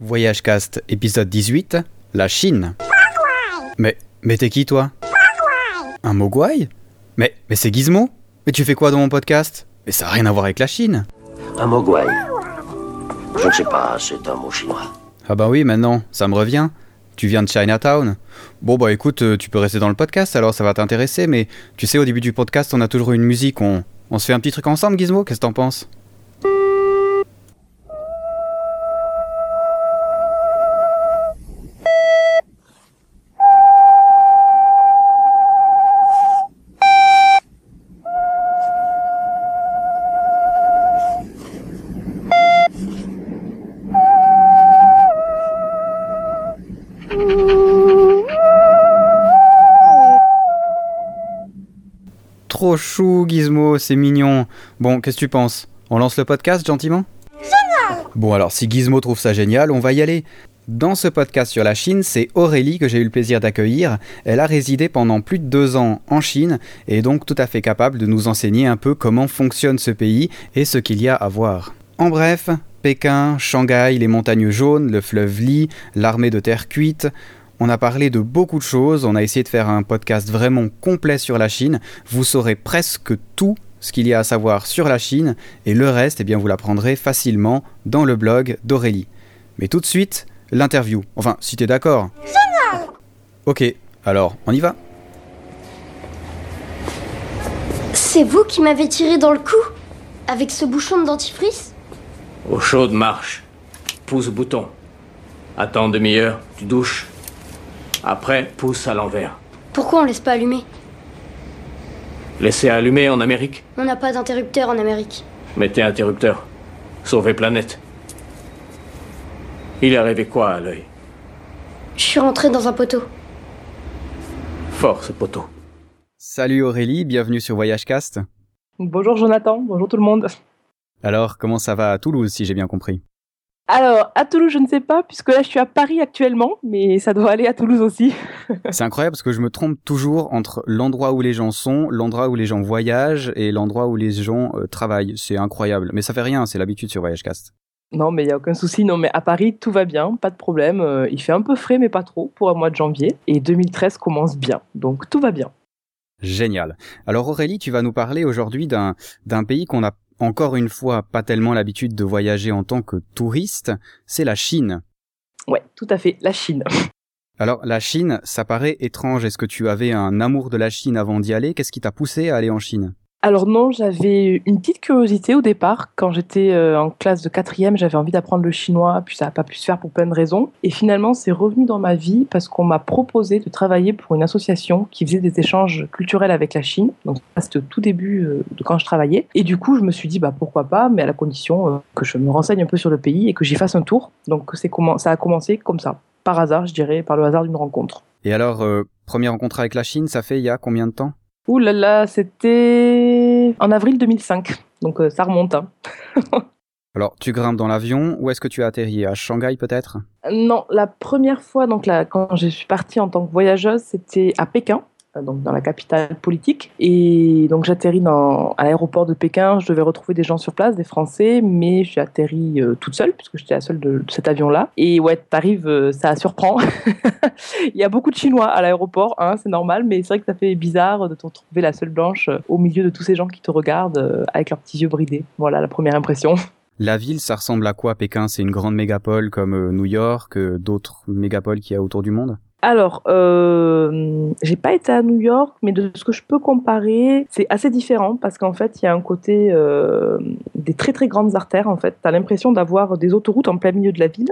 Voyage Cast, épisode 18, la Chine. Mais, mais t'es qui toi? Un mogwai? Mais, mais c'est Gizmo? Mais tu fais quoi dans mon podcast? Mais ça n'a rien à voir avec la Chine. Un mogwai. Je ne sais pas, c'est un mot chinois. Ah bah oui, maintenant, ça me revient. Tu viens de Chinatown Bon bah écoute, euh, tu peux rester dans le podcast alors ça va t'intéresser, mais tu sais au début du podcast on a toujours une musique, on, on se fait un petit truc ensemble Gizmo, qu'est-ce que t'en penses? Chou Gizmo, c'est mignon. Bon, qu'est-ce que tu penses? On lance le podcast gentiment? Génial Bon alors si Gizmo trouve ça génial, on va y aller. Dans ce podcast sur la Chine, c'est Aurélie que j'ai eu le plaisir d'accueillir. Elle a résidé pendant plus de deux ans en Chine et est donc tout à fait capable de nous enseigner un peu comment fonctionne ce pays et ce qu'il y a à voir. En bref, Pékin, Shanghai, les montagnes jaunes, le fleuve Li, l'armée de terre cuite. On a parlé de beaucoup de choses, on a essayé de faire un podcast vraiment complet sur la Chine. Vous saurez presque tout ce qu'il y a à savoir sur la Chine et le reste, eh bien, vous l'apprendrez facilement dans le blog d'Aurélie. Mais tout de suite, l'interview. Enfin, si t'es d'accord. Ok, alors, on y va C'est vous qui m'avez tiré dans le cou Avec ce bouchon de dentifrice? Eau chaude marche. Pousse bouton. Attends demi-heure, tu douches. Après, pousse à l'envers. Pourquoi on laisse pas allumer? Laissez allumer en Amérique. On n'a pas d'interrupteur en Amérique. Mettez interrupteur. Sauvez planète. Il est arrivé quoi à l'œil? Je suis rentré dans un poteau. Fort ce poteau. Salut Aurélie, bienvenue sur Voyagecast. Bonjour Jonathan, bonjour tout le monde. Alors, comment ça va à Toulouse si j'ai bien compris? Alors, à Toulouse, je ne sais pas, puisque là je suis à Paris actuellement, mais ça doit aller à Toulouse aussi. C'est incroyable parce que je me trompe toujours entre l'endroit où les gens sont, l'endroit où les gens voyagent et l'endroit où les gens euh, travaillent. C'est incroyable. Mais ça fait rien, c'est l'habitude sur Voyagecast. Non, mais il n'y a aucun souci. Non, mais à Paris, tout va bien, pas de problème. Euh, il fait un peu frais, mais pas trop, pour un mois de janvier. Et 2013 commence bien, donc tout va bien. Génial. Alors Aurélie, tu vas nous parler aujourd'hui d'un d'un pays qu'on a encore une fois pas tellement l'habitude de voyager en tant que touriste, c'est la Chine. Ouais, tout à fait, la Chine. Alors la Chine, ça paraît étrange. Est-ce que tu avais un amour de la Chine avant d'y aller? Qu'est-ce qui t'a poussé à aller en Chine? Alors non, j'avais une petite curiosité au départ. Quand j'étais euh, en classe de quatrième, j'avais envie d'apprendre le chinois, puis ça n'a pas pu se faire pour plein de raisons. Et finalement, c'est revenu dans ma vie parce qu'on m'a proposé de travailler pour une association qui faisait des échanges culturels avec la Chine. Donc c'était au tout début euh, de quand je travaillais. Et du coup, je me suis dit, bah pourquoi pas, mais à la condition euh, que je me renseigne un peu sur le pays et que j'y fasse un tour. Donc ça a commencé comme ça, par hasard, je dirais, par le hasard d'une rencontre. Et alors, première rencontre avec la Chine, ça fait il y a combien de temps? Ouh là là, c'était en avril 2005. Donc euh, ça remonte. hein. Alors, tu grimpes dans l'avion, où est-ce que tu as atterri? À Shanghai peut-être? Non, la première fois, donc là, quand je suis partie en tant que voyageuse, c'était à Pékin, donc dans la capitale politique. Et donc j'atterris à l'aéroport de Pékin. Je devais retrouver des gens sur place, des Français, mais j'ai atterri euh, toute seule puisque j'étais la seule de, cet avion-là. Et ouais, t'arrives, euh, ça surprend. Il y a beaucoup de Chinois à l'aéroport, hein, c'est normal, mais c'est vrai que ça fait bizarre de te retrouver la seule blanche euh, au milieu de tous ces gens qui te regardent avec leurs petits yeux bridés. Voilà la première impression. La ville, ça ressemble à quoi Pékin? C'est une grande mégapole comme New York, d'autres mégapoles qu'il y a autour du monde? Alors, euh, j'ai pas été à New York, mais de ce que je peux comparer, c'est assez différent parce qu'en fait, il y a un côté euh, des très très grandes artères. En fait, t'as l'impression d'avoir des autoroutes en plein milieu de la ville.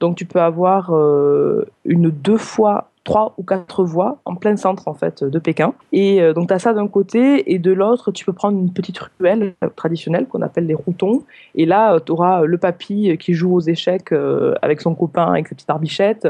Donc, tu peux avoir euh, une deux fois trois ou quatre voies en plein centre en fait de Pékin. Et euh, donc tu as ça d'un côté et de l'autre tu peux prendre une petite ruelle euh, traditionnelle qu'on appelle les routons. Et là tu auras le papy euh, qui joue aux échecs euh, avec son copain avec sa petite barbichette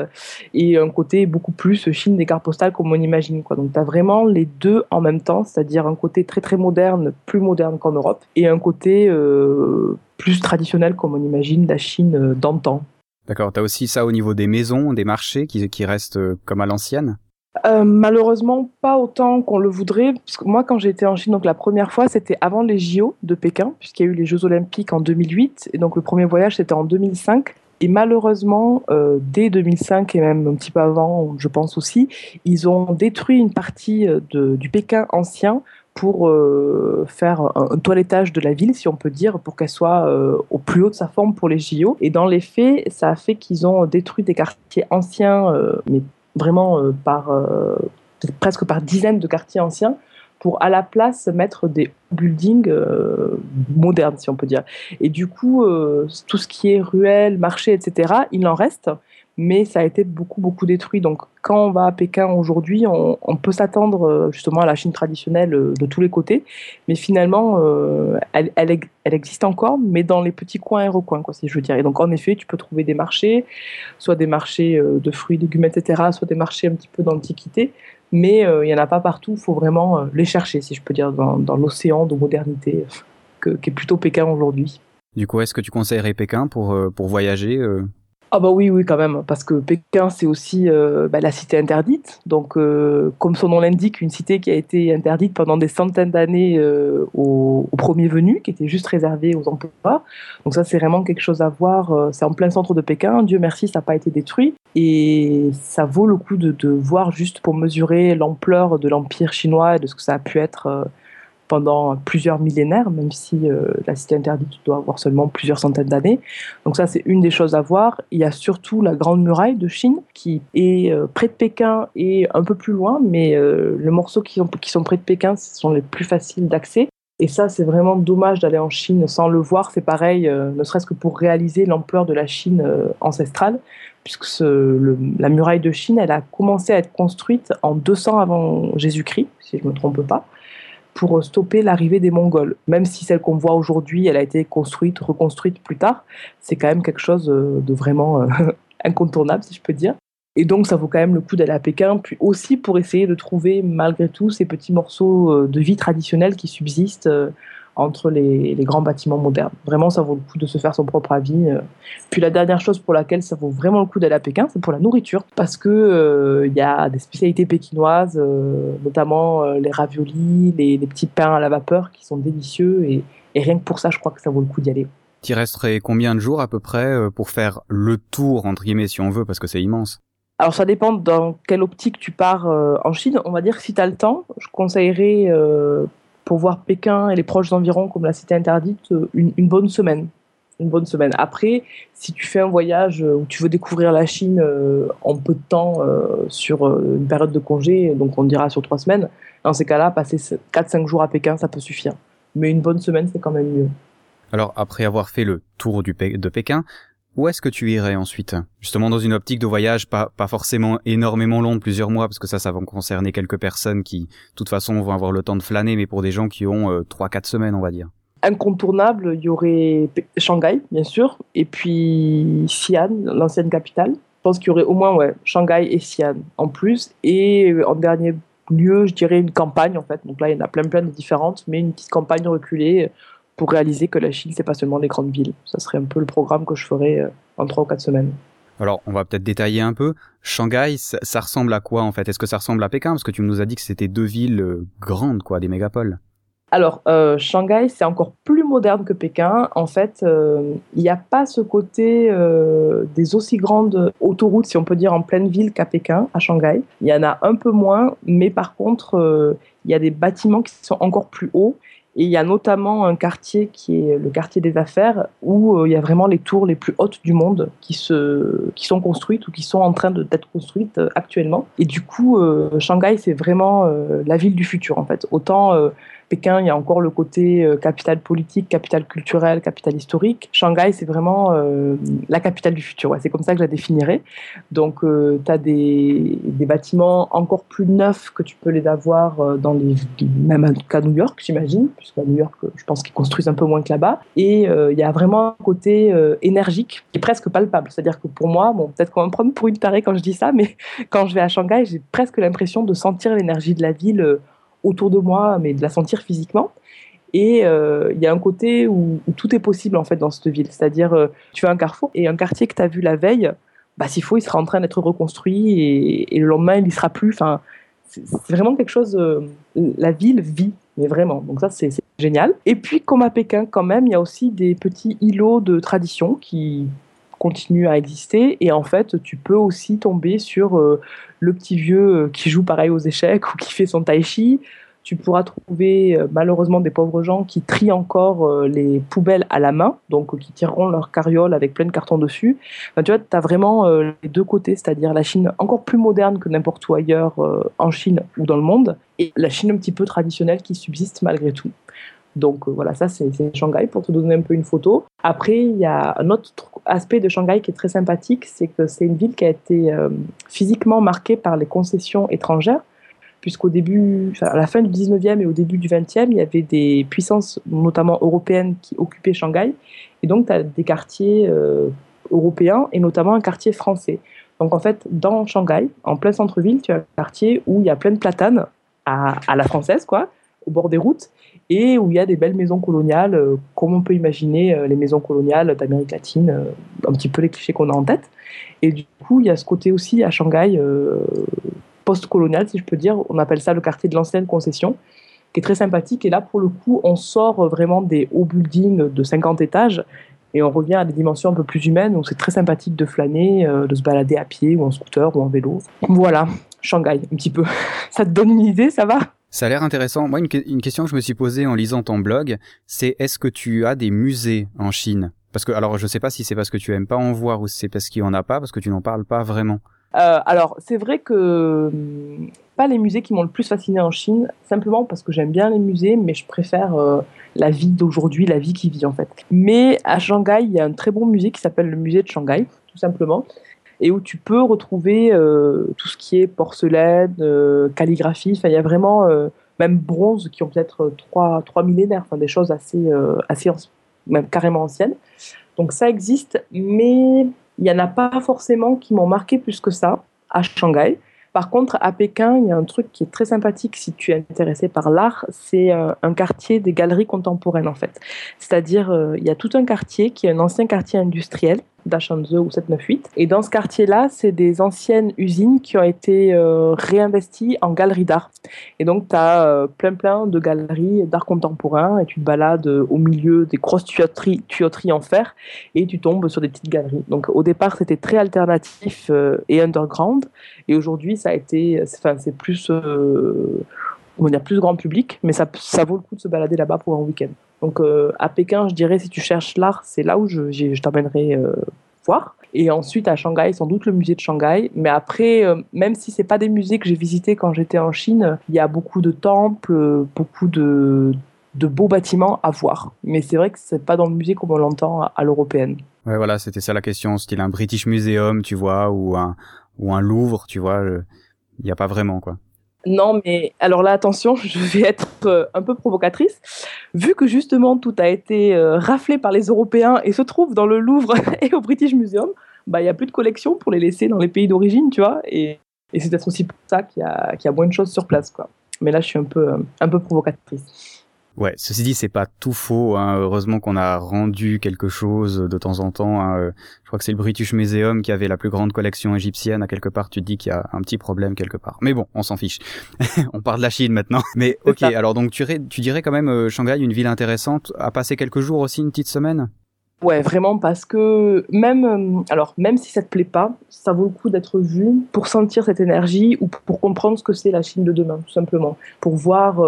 et un côté beaucoup plus Chine des cartes postales comme on imagine quoi. Donc tu as vraiment les deux en même temps, c'est-à-dire un côté très très moderne, plus moderne qu'en Europe et un côté euh, plus traditionnel comme on imagine la Chine euh, d'antan. D'accord, t'as aussi ça au niveau des maisons, des marchés qui, restent euh, comme à l'ancienne? Euh, malheureusement, pas autant qu'on le voudrait. Parce que moi, quand été en Chine, donc la première fois, c'était avant les JO de Pékin, puisqu'il y a eu les Jeux Olympiques en 2008. Et donc le premier voyage, c'était en 2005. Et malheureusement, euh, dès 2005 et même un petit peu avant, je pense aussi, ils ont détruit une partie de, du Pékin ancien pour euh, faire un, toilettage de la ville, si on peut dire, pour qu'elle soit euh, au plus haut de sa forme pour les JO. Et dans les faits, ça a fait qu'ils ont détruit des quartiers anciens, euh, mais vraiment par presque par dizaines de quartiers anciens, pour à la place mettre des buildings modernes, si on peut dire. Et du coup, tout ce qui est ruelles, marchés, etc., il en reste mais ça a été beaucoup, beaucoup détruit. Donc, quand on va à Pékin aujourd'hui, on, peut s'attendre euh, justement à la Chine traditionnelle euh, de tous les côtés, mais finalement, euh, elle, existe encore, mais dans les petits coins et recoins, si je veux dire. Et donc, en effet, tu peux trouver des marchés, soit des marchés de fruits, légumes, etc., soit des marchés un petit peu d'antiquité, mais il n'y en a pas partout. Il faut vraiment les chercher, si je peux dire, dans, l'océan de modernité qu'est plutôt Pékin aujourd'hui. Du coup, est-ce que tu conseillerais Pékin pour, pour voyager ah bah oui, oui, quand même, parce que Pékin, c'est aussi euh, bah, la cité interdite. Donc, euh, comme son nom l'indique, une cité qui a été interdite pendant des centaines d'années euh, aux, premiers venus, qui était juste réservée aux emplois. Donc ça, c'est vraiment quelque chose à voir. C'est en plein centre de Pékin. Dieu merci, ça n'a pas été détruit. Et ça vaut le coup de, de voir juste pour mesurer l'ampleur de l'empire chinois et de ce que ça a pu être pendant plusieurs millénaires, même si euh, la cité interdite doit avoir seulement plusieurs centaines d'années. Donc ça, c'est une des choses à voir. Il y a surtout la Grande Muraille de Chine, qui est euh, près de Pékin et un peu plus loin, mais euh, les morceaux qui sont, qui sont près de Pékin ce sont les plus faciles d'accès. Et ça, c'est vraiment dommage d'aller en Chine sans le voir. C'est pareil, ne serait-ce que pour réaliser l'ampleur de la Chine ancestrale, puisque la muraille de Chine, elle a commencé à être construite en 200 avant Jésus-Christ, si je ne me trompe pas pour stopper l'arrivée des Mongols. Même si celle qu'on voit aujourd'hui, elle a été construite, reconstruite plus tard, c'est quand même quelque chose euh, de vraiment euh, incontournable, si je peux dire. Et donc, ça vaut quand même le coup d'aller à Pékin, puis aussi pour essayer de trouver, malgré tout, ces petits morceaux euh, de vie traditionnelle qui subsistent entre les, grands bâtiments modernes. Vraiment, ça vaut le coup de se faire son propre avis. Euh. Puis la dernière chose pour laquelle ça vaut vraiment le coup d'aller à Pékin, c'est pour la nourriture, parce que il euh, y a des spécialités pékinoises, euh, notamment les raviolis, les, petits pains à la vapeur qui sont délicieux, et, rien que pour ça, je crois que ça vaut le coup d'y aller. Tu resterais combien de jours à peu près pour faire le tour, entre guillemets, si on veut, parce que c'est immense? Alors ça dépend dans quelle optique tu pars en Chine. On va dire que si tu as le temps, je conseillerais pour voir Pékin et les proches environs comme la cité interdite euh, une, bonne semaine. Une bonne semaine. Après, si tu fais un voyage euh, où tu veux découvrir la Chine euh, en peu de temps sur une période de congé, donc on dira sur trois semaines, dans ces cas-là, passer 4-5 jours à Pékin, ça peut suffire. Mais une bonne semaine, c'est quand même mieux. Alors, après avoir fait le tour de Pékin, où est-ce que tu irais ensuite? Justement dans une optique de voyage pas, forcément énormément long de plusieurs mois, parce que ça, ça va concerner quelques personnes qui, de toute façon, vont avoir le temps de flâner, mais pour des gens qui ont euh, trois, 4 quatre semaines, on va dire. Incontournable, il y aurait Shanghai, bien sûr, et puis Xi'an, l'ancienne capitale. Je pense qu'il y aurait au moins ouais, Shanghai et Xi'an en plus. Et euh, en dernier lieu, je dirais une campagne, en fait. Donc là, il y en a plein, plein de différentes, mais une petite campagne reculée pour réaliser que la Chine, c'est pas seulement les grandes villes. Ça serait un peu le programme que je ferais euh, en trois ou quatre semaines. Alors, on va peut-être détailler un peu. Shanghai, ça, ressemble à quoi en fait? Est-ce que ça ressemble à Pékin? Parce que tu nous as dit que c'était deux villes euh, grandes, quoi, des mégapoles. Alors, euh, Shanghai, c'est encore plus moderne que Pékin. En fait, il n'y a pas ce côté des aussi grandes autoroutes, si on peut dire, en pleine ville qu'à Pékin, à Shanghai. Il y en a un peu moins, mais par contre, il y a des bâtiments qui sont encore plus hauts et il y a notamment un quartier qui est le quartier des affaires où euh, il y a vraiment les tours les plus hautes du monde qui, se, qui sont construites ou qui sont en train d'être construites euh, actuellement. Et du coup, euh, Shanghai, c'est vraiment la ville du futur en fait. Autant Pékin, il y a encore le côté euh, capitale politique, capitale culturelle, capitale historique. Shanghai, c'est vraiment euh, la capitale du futur. c'est comme ça que je la définirais. Donc, euh, tu as des, bâtiments encore plus neufs que tu peux les avoir dans les, même qu'à New York, j'imagine, puisqu'à New York, je pense qu'ils construisent un peu moins que là-bas. Et il y a vraiment un côté énergique qui est presque palpable. C'est-à-dire que pour moi, bon, peut-être qu'on va me prendre pour une tarée quand je dis ça, mais quand je vais à Shanghai, j'ai presque l'impression de sentir l'énergie de la ville autour de moi, mais de la sentir physiquement. Et euh, il y a un côté où, tout est possible en fait dans cette ville. C'est-à-dire, euh, tu as un carrefour et un quartier que tu as vu la veille, bah, s'il faut, il sera en train d'être reconstruit et, le lendemain, il n'y sera plus. Enfin, c'est vraiment quelque chose. Euh, la ville vit, mais vraiment. Donc ça, c'est génial. Et puis, comme à Pékin, quand même, il y a aussi des petits îlots de tradition qui continue à exister. Et en fait, tu peux aussi tomber sur le petit vieux qui joue pareil aux échecs ou qui fait son tai chi tu pourras trouver euh, malheureusement des pauvres gens qui trient encore euh, les poubelles à la main, donc euh, qui tireront leur carriole avec plein de cartons dessus. tu vois, tu as vraiment les deux côtés, c'est-à-dire la Chine encore plus moderne que n'importe où ailleurs en Chine ou dans le monde, et la Chine un petit peu traditionnelle qui subsiste malgré tout. Donc voilà, ça c'est Shanghai pour te donner un peu une photo. Après, il y a un autre aspect de Shanghai qui est très sympathique, c'est que c'est une ville qui a été physiquement marquée par les concessions étrangères puisqu'au début, à la fin du 19e et au début du 20e, il y avait des puissances, notamment européennes, qui occupaient Shanghai. Et donc, tu as des quartiers euh, européens et notamment un quartier français. Donc, en fait, dans Shanghai, en plein centre-ville, tu as un quartier où il y a plein de platanes à, la française, quoi, au bord des routes, et où il y a des belles maisons coloniales, euh, comme on peut imaginer euh, les maisons coloniales d'Amérique latine, un petit peu les clichés qu'on a en tête. Et du coup, il y a ce côté aussi à Shanghai post-colonial, si je peux dire. On appelle ça le quartier de l'ancienne concession, qui est très sympathique. Et là, pour le coup, on sort vraiment des hauts buildings de 50 étages et on revient à des dimensions un peu plus humaines. Donc c'est très sympathique de flâner, euh, de se balader à pied ou en scooter ou en vélo. Voilà, Shanghai, un petit peu. ça te donne une idée, ça va? Ça a l'air intéressant. Moi, une, question que je me suis posée en lisant ton blog, c'est est-ce que tu as des musées en Chine? Parce que, alors, je sais pas si c'est parce que tu aimes pas en voir ou si c'est parce qu'il y en a pas, parce que tu n'en parles pas vraiment. Euh, alors, c'est vrai que hum, pas les musées qui m'ont le plus fasciné en Chine, simplement parce que j'aime bien les musées, mais je préfère euh, la vie d'aujourd'hui, la vie qui vit en fait. Mais à Shanghai, il y a un très bon musée qui s'appelle le musée de Shanghai, tout simplement, et où tu peux retrouver euh, tout ce qui est porcelaine, calligraphie, enfin, il y a vraiment même bronze qui ont peut-être trois, trois millénaires, enfin, des choses assez, assez même carrément anciennes. Donc ça existe, mais il n'y en a pas forcément qui m'ont marqué plus que ça à Shanghai. Par contre, à Pékin, il y a un truc qui est très sympathique si tu es intéressé par l'art, c'est euh, un quartier des galeries contemporaines en fait. C'est-à-dire, euh, il y a tout un quartier qui est un ancien quartier industriel d'Achanze ou 798. Et dans ce quartier-là, c'est des anciennes usines qui ont été euh, réinvesties en galeries d'art. Et donc, tu as euh, plein plein de galeries d'art contemporain et tu te balades euh, au milieu des grosses tuyauteries, en fer et tu tombes sur des petites galeries. Donc, au départ, c'était très alternatif et underground. Et aujourd'hui, ça a été, enfin, c'est plus, on va plus grand public, mais ça, ça vaut le coup de se balader là-bas pour un week-end. Donc euh, à Pékin, je dirais si tu cherches l'art, c'est là où je, je t'emmènerai euh, voir. Et ensuite à Shanghai, sans doute le musée de Shanghai. Mais après, euh, même si c'est pas des musées que j'ai visités quand j'étais en Chine, il y a beaucoup de temples, beaucoup de, de beaux bâtiments à voir. Mais c'est vrai que c'est pas dans le musée comme on l'entend à, l'européenne. Ouais, voilà, c'était ça la question. Style un British Museum, tu vois, ou un ou un Louvre, tu vois. Il n'y a pas vraiment quoi. Non, mais alors là, attention, je vais être euh, un peu provocatrice. Vu que justement tout a été euh, raflé par les Européens et se trouve dans le Louvre et au British Museum, bah il n'y a plus de collection pour les laisser dans les pays d'origine, tu vois. Et, c'est peut-être aussi pour ça qu'il y a, moins de choses sur place, quoi. Mais là, je suis un peu, euh, un peu provocatrice. Ouais, ceci dit, c'est pas tout faux. Hein. Heureusement qu'on a rendu quelque chose de temps en temps. Hein. Euh, je crois que c'est le British Museum qui avait la plus grande collection égyptienne. À quelque part, tu te dis qu'il y a un petit problème quelque part. Mais bon, on s'en fiche. on parle de la Chine maintenant. Mais ok, alors donc tu, tu dirais quand même euh, Shanghai une ville intéressante à passer quelques jours aussi, une petite semaine? Ouais, vraiment, parce que même, euh, alors, même si ça te plaît pas, ça vaut le coup d'être vu pour sentir cette énergie ou pour comprendre ce que c'est la Chine de demain, tout simplement. Pour voir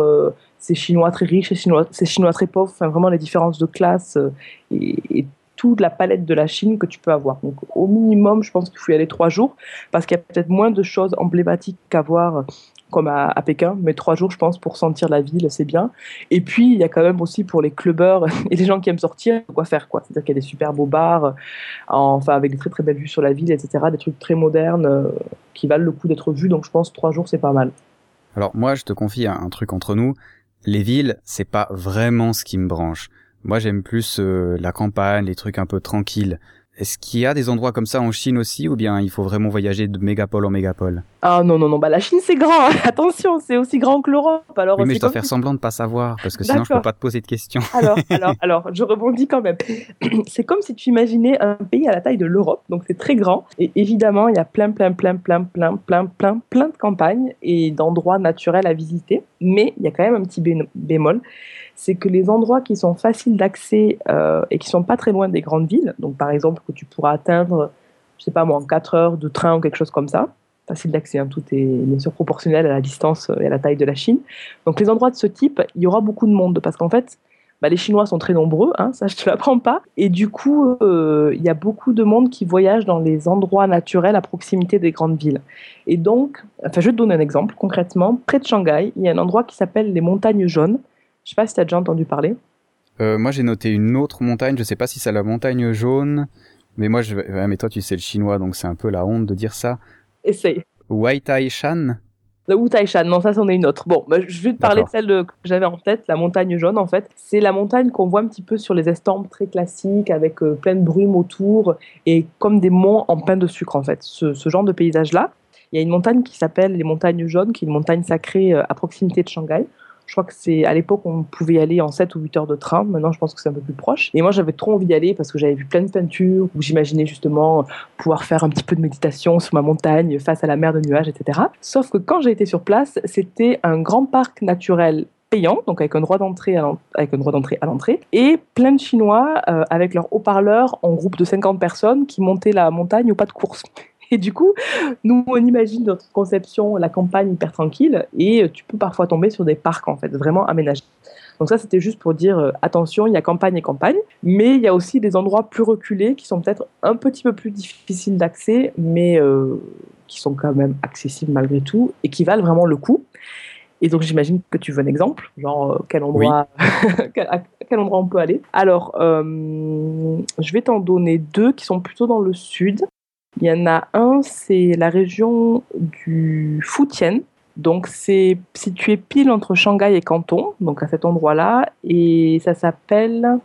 ces Chinois très riches, ces Chinois, ces Chinois très pauvres, enfin, vraiment les différences de classe euh, et, toute la palette de la Chine que tu peux avoir. Donc, au minimum, je pense qu'il faut y aller trois jours parce qu'il y a peut-être moins de choses emblématiques qu'à voir comme à, Pékin, mais trois jours, je pense, pour sentir la ville, c'est bien. Et puis, il y a quand même aussi pour les clubbers et les gens qui aiment sortir, quoi faire, quoi. C'est-à-dire qu'il y a des super beaux bars, enfin, avec des très très belles vues sur la ville, etc., des trucs très modernes euh, qui valent le coup d'être vus. Donc, je pense trois jours, c'est pas mal. Alors, moi, je te confie un truc entre nous les villes, c'est pas vraiment ce qui me branche. Moi, j'aime plus euh, la campagne, les trucs un peu tranquilles. Est-ce qu'il y a des endroits comme ça en Chine aussi ou bien il faut vraiment voyager de mégapole en mégapole? Ah non, non, non, bah la Chine c'est grand, hein. attention, c'est aussi grand que l'Europe. Alors, oui, mais je dois faire semblant de pas savoir parce que sinon je peux pas te poser de questions. alors, alors, alors, je rebondis quand même. c'est comme si tu imaginais un pays à la taille de l'Europe, donc c'est très grand et évidemment il y a plein, plein, plein, plein, plein, plein, plein, plein de campagnes et d'endroits naturels à visiter, mais il y a quand même un petit bémol c'est que les endroits qui sont faciles d'accès euh, et qui sont pas très loin des grandes villes, donc par exemple que tu pourras atteindre, je sais pas moi, en 4 heures de train ou quelque chose comme ça. Facile d'accès, hein. tout est bien sûr proportionnel à la distance et à la taille de la Chine. Donc les endroits de ce type, il y aura beaucoup de monde parce qu'en fait, bah, les Chinois sont très nombreux, hein, ça je te l'apprends pas. Et du coup, euh, il y a beaucoup de monde qui voyage dans les endroits naturels à proximité des grandes villes. Et donc, enfin, je vais te donner un exemple. Concrètement, près de Shanghai, il y a un endroit qui s'appelle les montagnes jaunes. Je sais pas si tu as déjà entendu parler. Euh, moi, j'ai noté une autre montagne. Je sais pas si c'est la montagne jaune, mais moi, je... mais toi, tu sais le chinois, donc c'est un peu la honte de dire ça. Essaye. Shan le Shan, non, ça c'en est une autre. Bon, bah, je vais te parler de celle que j'avais en tête, la montagne jaune en fait. C'est la montagne qu'on voit un petit peu sur les estampes très classiques avec euh, plein de brume autour et comme des monts en pain de sucre en fait. Ce, ce genre de paysage-là. Il y a une montagne qui s'appelle les montagnes jaunes, qui est une montagne sacrée euh, à proximité de Shanghai. Je crois que c'est à l'époque on pouvait y aller en 7 ou 8 heures de train. Maintenant, je pense que c'est un peu plus proche. Et moi, j'avais trop envie d'y aller parce que j'avais vu plein de peintures où j'imaginais justement pouvoir faire un petit peu de méditation sur ma montagne face à la mer de nuages, etc. Sauf que quand j'ai été sur place, c'était un grand parc naturel payant, donc avec un droit d'entrée à l'entrée, et plein de Chinois euh, avec leurs haut-parleurs en groupe de 50 personnes qui montaient la montagne au pas de course. Et du coup, nous, on imagine notre conception, la campagne hyper tranquille, et tu peux parfois tomber sur des parcs, en fait, vraiment aménagés. Donc ça, c'était juste pour dire, euh, attention, il y a campagne et campagne, mais il y a aussi des endroits plus reculés qui sont peut-être un petit peu plus difficiles d'accès, mais euh, qui sont quand même accessibles malgré tout, et qui valent vraiment le coup. Et donc j'imagine que tu veux un exemple, genre euh, quel endroit, à quel endroit on peut aller. Alors, je vais t'en donner deux qui sont plutôt dans le sud. Il y en a un, c'est la région du Fujian. Donc c'est situé pile entre Shanghai et Canton, donc à cet endroit-là, et ça s'appelle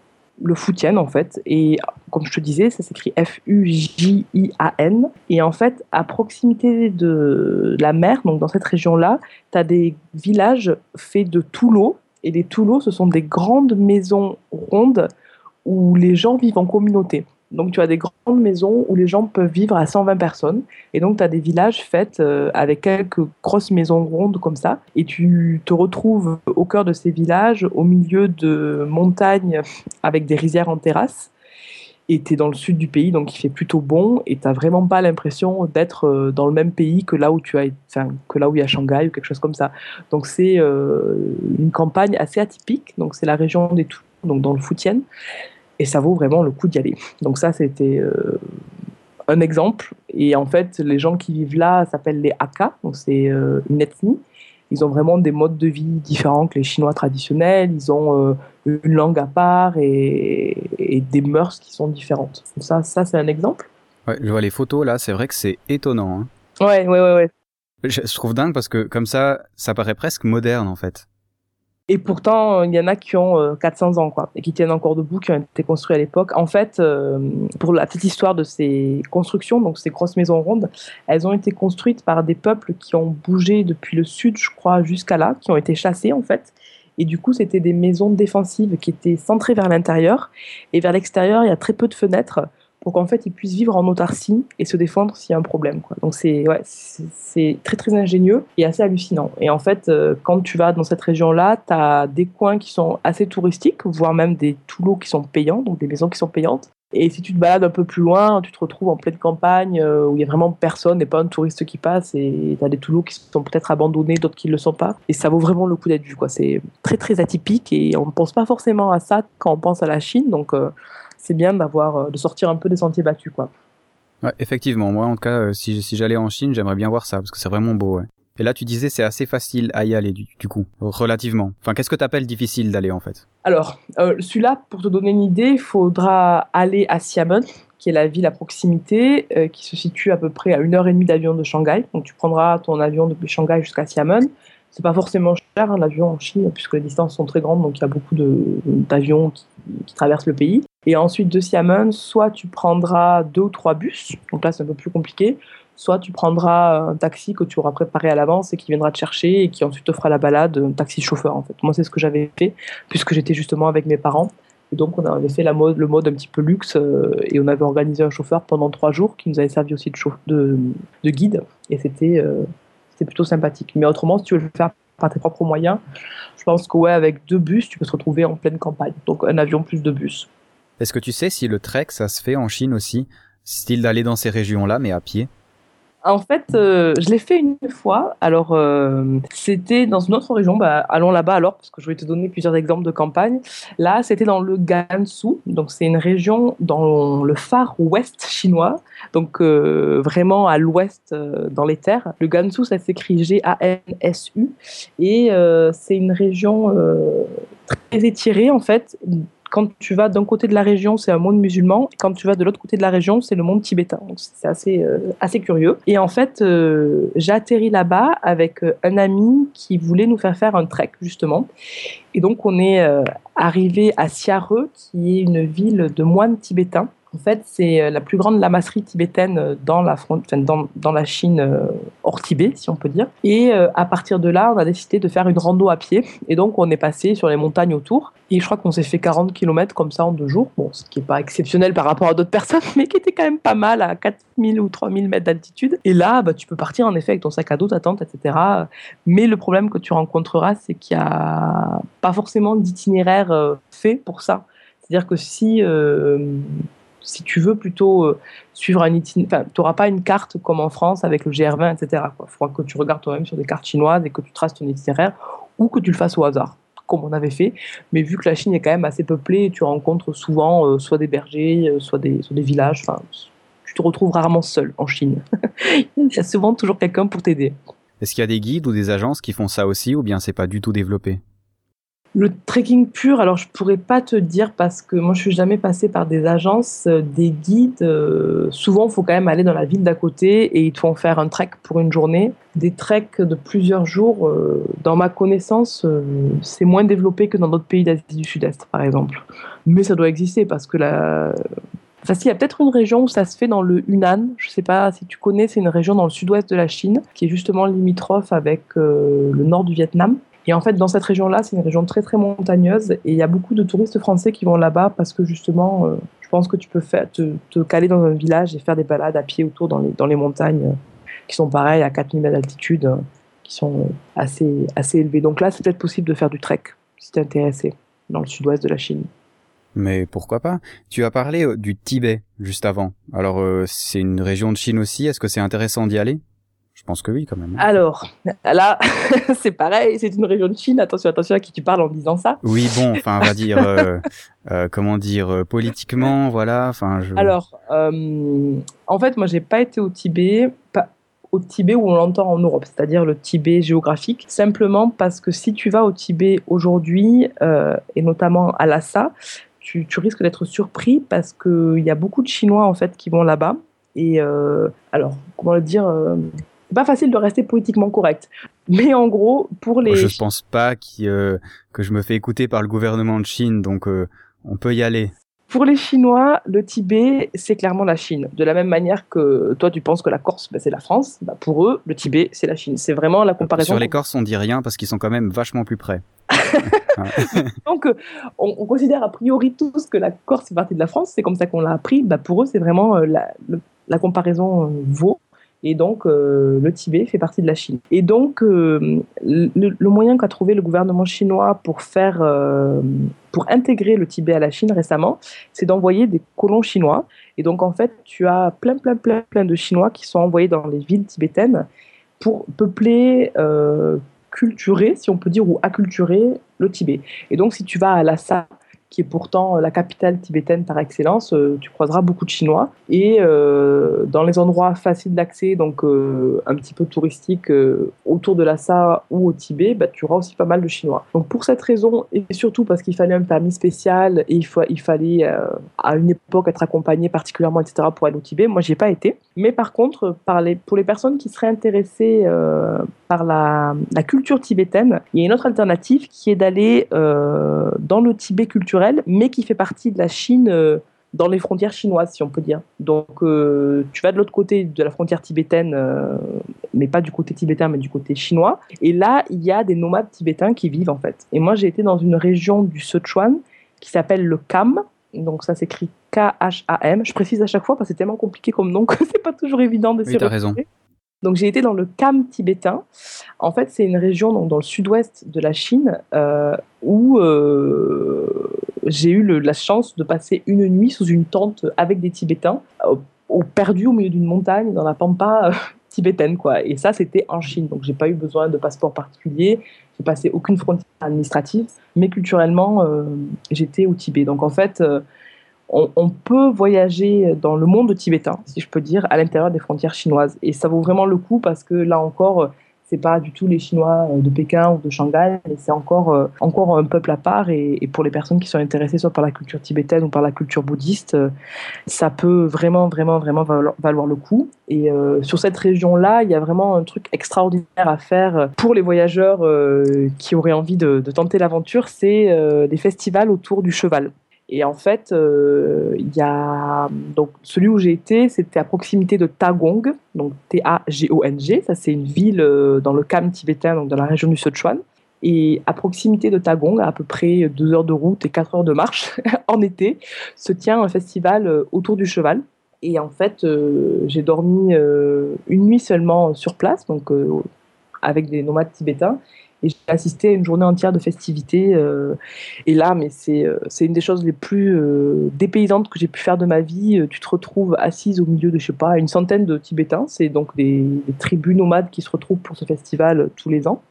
le Fujian en fait. Et comme je te disais, ça s'écrit F-U-J-I-A-N. Et en fait, à proximité de la mer, donc dans cette région-là, tu as des villages faits de toulots. Et les toulots, ce sont des grandes maisons rondes où les gens vivent en communauté. Donc, tu as des grandes maisons où les gens peuvent vivre à 120 personnes. Et donc, tu as des villages faits euh, avec quelques grosses maisons rondes comme ça. Et tu te retrouves au cœur de ces villages, au milieu de montagnes avec des rizières en terrasse. Et tu es dans le sud du pays, donc il fait plutôt bon. Et tu n'as vraiment pas l'impression d'être euh, dans le même pays que là où tu as, que là où il y a Shanghai ou quelque chose comme ça. Donc, c'est euh, une campagne assez atypique. Donc, c'est la région des Tours, donc dans le Fujian et ça vaut vraiment le coup d'y aller. Donc ça, c'était euh, un exemple. Et en fait, les gens qui vivent là s'appellent les Hakka, donc c'est euh, une ethnie. Ils ont vraiment des modes de vie différents que les Chinois traditionnels. Ils ont euh, une langue à part et, des mœurs qui sont différentes. ça, ça c'est un exemple. Ouais, je vois les photos là, c'est vrai que c'est étonnant. Hein. Ouais, ouais, ouais, ouais. Je, je trouve dingue parce que comme ça, ça paraît presque moderne en fait. Et pourtant, il y en a qui ont 400 euh, ans, quoi, et qui tiennent encore debout, qui ont été construits à l'époque. En fait, euh, pour la petite histoire de ces constructions, donc ces grosses maisons rondes, elles ont été construites par des peuples qui ont bougé depuis le sud, je crois, jusqu'à là, qui ont été chassés, en fait. Et du coup, c'était des maisons défensives qui étaient centrées vers l'intérieur. Et vers l'extérieur, il y a très peu de fenêtres pour qu'en fait ils puissent vivre en autarcie et se défendre s'il y a un problème. Donc c'est ouais, c'est très très ingénieux et assez hallucinant. Et en fait, euh, quand tu vas dans cette région-là, tu as des coins qui sont assez touristiques, voire même des toulots qui sont payants, donc des maisons qui sont payantes. Et si tu te balades un peu plus loin, tu te retrouves en pleine campagne euh, où il y a vraiment personne et pas un touriste qui passe et tu as des toulots qui sont peut-être abandonnés, d'autres qui ne le sont pas. Et ça vaut vraiment le coup d'être vu. C'est très très atypique et on ne pense pas forcément à ça quand on pense à la Chine. Donc euh, c'est bien d'avoir euh, de sortir un peu des sentiers battus quoi. Ouais, effectivement. Moi, en tout cas, euh, si, si j'allais en Chine, j'aimerais bien voir ça parce que c'est vraiment beau. Ouais. Et là, tu disais c'est assez facile à y aller du, coup, relativement. Enfin, qu'est-ce que tu appelles difficile d'aller en fait? Alors, euh, celui-là, pour te donner une idée, il faudra aller à Xiamen, qui est la ville à proximité, qui se situe à peu près à une heure et demie d'avion de Shanghai. Donc, tu prendras ton avion depuis Shanghai jusqu'à Xiamen. C'est pas forcément cher hein, l'avion en Chine, puisque les distances sont très grandes, donc il y a beaucoup d'avions qui, qui, traversent le pays. Et ensuite de Xiamen, soit tu prendras deux ou trois bus, donc là c'est un peu plus compliqué, soit tu prendras un taxi que tu auras préparé à l'avance et qui viendra te chercher et qui ensuite te fera la balade, un taxi chauffeur en fait. Moi c'est ce que j'avais fait puisque j'étais justement avec mes parents. Et donc on avait fait le mode un petit peu luxe euh, et on avait organisé un chauffeur pendant trois jours qui nous avait servi aussi de, de, de guide et c'était euh, c'était plutôt sympathique. Mais autrement, si tu veux le faire par tes propres moyens, je pense que avec deux bus, tu peux te retrouver en pleine campagne. Donc un avion plus deux bus. Est-ce que tu sais si le trek, ça se fait en Chine aussi? Style d'aller dans ces régions-là, mais à pied? En fait, euh, je l'ai fait une fois. Alors, euh, c'était dans une autre région. Bah, allons là-bas alors, parce que je vais te donner plusieurs exemples de campagne. Là, c'était dans le Gansu. Donc, c'est une région dans le Far West chinois. Donc, euh, vraiment à l'ouest dans les terres. Le Gansu, ça s'écrit G-A-N-S-U. Et c'est une région très étirée, en fait, quand tu vas d'un côté de la région, c'est un monde musulman. Et quand tu vas de l'autre côté de la région, c'est le monde tibétain. Donc c'est assez, euh, assez curieux. Et en fait, euh, j'ai atterri là-bas avec euh, un ami qui voulait nous faire faire un trek, justement. Et donc, on est arrivé à Siare, qui est une ville de moines tibétains. En fait, c'est euh, la plus grande lamasserie tibétaine euh, dans la, dans, dans, la Chine euh, hors Tibet, si on peut dire. Et à partir de là, on a décidé de faire une rando à pied. Et donc, on est passé sur les montagnes autour. Et je crois qu'on s'est fait 40 km comme ça en deux jours. Bon, ce qui n'est pas exceptionnel par rapport à d'autres personnes, mais qui était quand même pas mal à 4000 ou 3000 mètres d'altitude. Et là, bah, tu peux partir en effet avec ton sac à dos, ta tente, etc. Mais le problème que tu rencontreras, c'est qu'il n'y a pas forcément d'itinéraire fait pour ça. C'est-à-dire que si si tu veux plutôt euh, suivre un itinéraire, tu n'auras pas une carte comme en France avec le GR20, etc. Il faudra que tu regardes toi-même sur des cartes chinoises et que tu traces ton itinéraire ou que tu le fasses au hasard, comme on avait fait. Mais vu que la Chine est quand même assez peuplée, tu rencontres souvent euh, soit des bergers, euh, soit, des, soit des villages. Tu te retrouves rarement seul en Chine. Il y a souvent toujours quelqu'un pour t'aider. Est-ce qu'il y a des guides ou des agences qui font ça aussi, ou bien c'est pas du tout développé? Le trekking pur, alors je pourrais pas te dire parce que moi je suis jamais passée par des agences, euh, des guides. Euh, souvent, il faut quand même aller dans la ville d'à côté et ils te font faire un trek pour une journée. Des treks de plusieurs jours, euh, dans ma connaissance, c'est moins développé que dans d'autres pays d'Asie du Sud-Est, par exemple. Mais ça doit exister parce que la. Enfin, il y a peut-être une région où ça se fait dans le Hunan. Je sais pas si tu connais, c'est une région dans le sud-ouest de la Chine qui est justement limitrophe avec le nord du Vietnam. Et en fait, dans cette région-là, c'est une région très très montagneuse et il y a beaucoup de touristes français qui vont là-bas parce que justement, euh, je pense que tu peux te, caler dans un village et faire des balades à pied autour dans les, dans les montagnes euh, qui sont pareilles à 4000 mètres d'altitude, euh, qui sont assez, assez élevées. Donc là, c'est peut-être possible de faire du trek si tu es intéressé dans le sud-ouest de la Chine. Mais pourquoi pas? Tu as parlé du Tibet juste avant. Alors c'est une région de Chine aussi. Est-ce que c'est intéressant d'y aller? Pense que oui, quand même. Alors, là, c'est pareil, c'est une région de Chine. Attention, attention à qui tu parles en disant ça. Oui, bon, enfin, on va dire, euh, euh, comment dire, euh, politiquement, voilà. Enfin, je... Alors, en fait, moi, j'ai pas été au Tibet, pas au Tibet où on l'entend en Europe, c'est-à-dire le Tibet géographique, simplement parce que si tu vas au Tibet aujourd'hui, et notamment à Lhasa, tu, tu risques d'être surpris parce qu'il y a beaucoup de Chinois, en fait, qui vont là-bas. Et alors, comment le dire pas facile de rester politiquement correct. Mais en gros, pour les... Je pense pas euh, que je me fais écouter par le gouvernement de Chine, donc euh, on peut y aller. Pour les Chinois, le Tibet, c'est clairement la Chine. De la même manière que toi, tu penses que la Corse, bah, c'est la France, bah, pour eux, le Tibet, c'est la Chine. C'est vraiment la comparaison. Sur les Corses, on dit rien parce qu'ils sont quand même vachement plus près. Donc, euh, on, considère a priori tous que la Corse fait partie de la France. C'est comme ça qu'on l'a appris. Bah, pour eux, c'est vraiment la, la comparaison vaut. Et donc, euh, le Tibet fait partie de la Chine. Et donc, euh, le, moyen qu'a trouvé le gouvernement chinois pour faire, euh, pour intégrer le Tibet à la Chine récemment, c'est d'envoyer des colons chinois. Et donc, en fait, tu as plein, plein, plein, plein de Chinois qui sont envoyés dans les villes tibétaines pour peupler, culturer, si on peut dire, ou acculturer le Tibet. Et donc, si tu vas à Lhasa, qui est pourtant la capitale tibétaine par excellence, euh, tu croiseras beaucoup de Chinois. Et euh, dans les endroits faciles d'accès, donc euh, un petit peu touristiques, autour de Lhasa ou au Tibet, bah, tu auras aussi pas mal de Chinois. Donc pour cette raison, et surtout parce qu'il fallait un permis spécial et il, faut, il fallait à une époque être accompagné particulièrement, etc., pour aller au Tibet, moi j'ai pas été. Mais par contre, pour les personnes qui seraient intéressées par la, culture tibétaine, il y a une autre alternative qui est d'aller dans le Tibet culturel mais qui fait partie de la Chine euh, dans les frontières chinoises, si on peut dire. Donc, euh, tu vas de l'autre côté de la frontière tibétaine, euh, mais pas du côté tibétain, mais du côté chinois. Et là, il y a des nomades tibétains qui vivent, en fait. Et moi, j'ai été dans une région du Sichuan qui s'appelle le Kham. Donc, ça s'écrit K-H-A-M. Je précise à chaque fois parce que c'est tellement compliqué comme nom que c'est pas toujours évident de oui, s'y raison. Donc j'ai été dans le Kham tibétain. En fait, c'est une région donc, dans le sud-ouest de la Chine où j'ai eu la chance de passer une nuit sous une tente avec des Tibétains, au, perdu au milieu d'une montagne dans la pampa tibétaine, quoi. Et ça, c'était en Chine, donc j'ai pas eu besoin de passeport particulier, j'ai passé aucune frontière administrative, mais culturellement, j'étais au Tibet. Donc en fait, on, peut voyager dans le monde tibétain, si je peux dire, à l'intérieur des frontières chinoises. Et ça vaut vraiment le coup parce que là encore, c'est pas du tout les Chinois euh, de Pékin ou de Shanghai, mais c'est encore, euh, encore un peuple à part. Et, pour les personnes qui sont intéressées soit par la culture tibétaine ou par la culture bouddhiste, euh, ça peut vraiment, vraiment, vraiment valoir, le coup. Et sur cette région-là, il y a vraiment un truc extraordinaire à faire pour les voyageurs qui auraient envie de, de tenter l'aventure, c'est des festivals autour du cheval. Et en fait, euh, il y a donc celui où j'ai été, c'était à proximité de Tagong, donc T-A-G-O-N-G. Ça, c'est une ville euh, dans le Kham tibétain, donc dans la région du Sichuan. Et à proximité de Tagong, à, peu près deux heures de route et quatre heures de marche en été, se tient un festival euh, autour du cheval. Et en fait, j'ai dormi une nuit seulement sur place, donc avec des nomades tibétains. Et j'ai assisté à une journée entière de festivités. Euh, et là, mais c'est euh, c'est une des choses les plus euh, dépaysantes que j'ai pu faire de ma vie. Tu te retrouves assise au milieu de, je sais pas, une centaine de Tibétains. C'est donc des, tribus nomades qui se retrouvent pour ce festival tous les ans.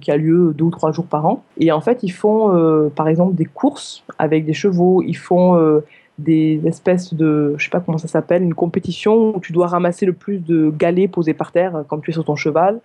Qui a lieu deux ou trois jours par an. Et en fait, ils font, par exemple, des courses avec des chevaux. Ils font des espèces de, je sais pas comment ça s'appelle, une compétition où tu dois ramasser le plus de galets posés par terre quand tu es sur ton cheval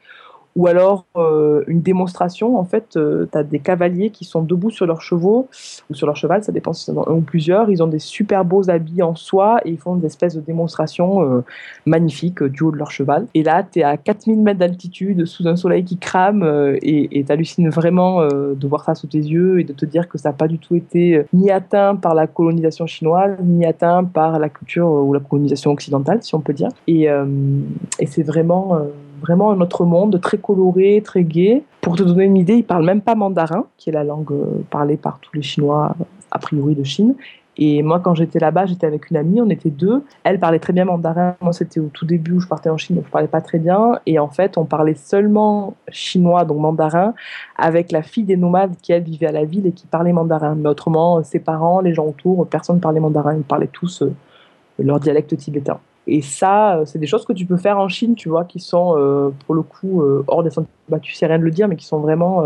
ou alors euh, une démonstration. En fait, euh, tu as des cavaliers qui sont debout sur leurs chevaux ou sur leur cheval, ça dépend si c'est un ou plusieurs. Ils ont des super beaux habits en soie et ils font des espèces de démonstrations euh, magnifiques du haut de leur cheval. Et là, tu es à 4000 mètres d'altitude sous un soleil qui crame et tu hallucines vraiment de voir ça sous tes yeux et de te dire que ça n'a pas du tout été ni atteint par la colonisation chinoise, ni atteint par la culture ou la colonisation occidentale, si on peut dire. Et, et c'est vraiment vraiment un autre monde, très coloré, très gai. Pour te donner une idée, ils parlent même pas mandarin, qui est la langue euh, parlée par tous les Chinois a priori de Chine. Et moi, quand j'étais là-bas, j'étais avec une amie, on était deux. Elle parlait très bien mandarin. Moi, c'était au tout début où je partais en Chine, donc je parlais pas très bien. Et en fait, on parlait seulement chinois, donc mandarin, avec la fille des nomades qui, elle, vivait à la ville et qui parlait mandarin. Mais autrement, ses parents, les gens autour, personne ne parlait mandarin. Ils parlaient tous euh, leur dialecte tibétain. Et ça, euh, c'est des choses que tu peux faire en Chine, tu vois, qui sont euh, pour le coup euh, hors des sentiers battus, c'est rien de le dire, mais qui sont vraiment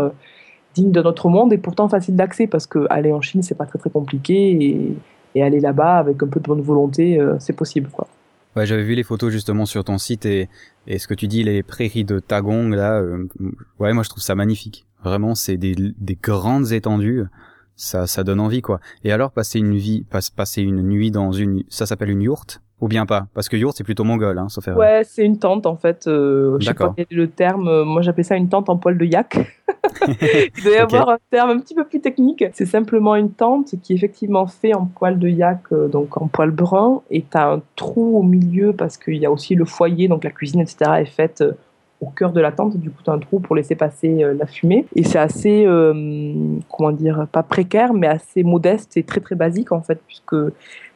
dignes de notre monde et pourtant faciles d'accès parce que aller en Chine, c'est pas très très compliqué et, et aller là-bas avec un peu de bonne volonté, c'est possible, quoi. Ouais, j'avais vu les photos justement sur ton site et, et ce que tu dis, les prairies de Tagong, là, ouais, moi je trouve ça magnifique. Vraiment, c'est des, des grandes étendues ça ça donne envie quoi. Et alors passer une vie passer une nuit dans une ça s'appelle une yourte? Ou bien pas Parce que yurt, c'est plutôt mongol, hein, sauf Ouais, c'est une tente, en fait. Euh, je sais pas le terme. Euh, moi, j'appelle ça une tente en poil de yak. Il doit y avoir un terme un petit peu plus technique. C'est simplement une tente qui est effectivement fait en poil de yak, euh, donc en poil brun. Et tu as un trou au milieu parce qu'il y a aussi le foyer, donc la cuisine, etc. est faite au cœur de la tente. Du coup, tu un trou pour laisser passer la fumée. Et c'est assez, comment dire, pas précaire, mais assez modeste et très, très basique, en fait, puisque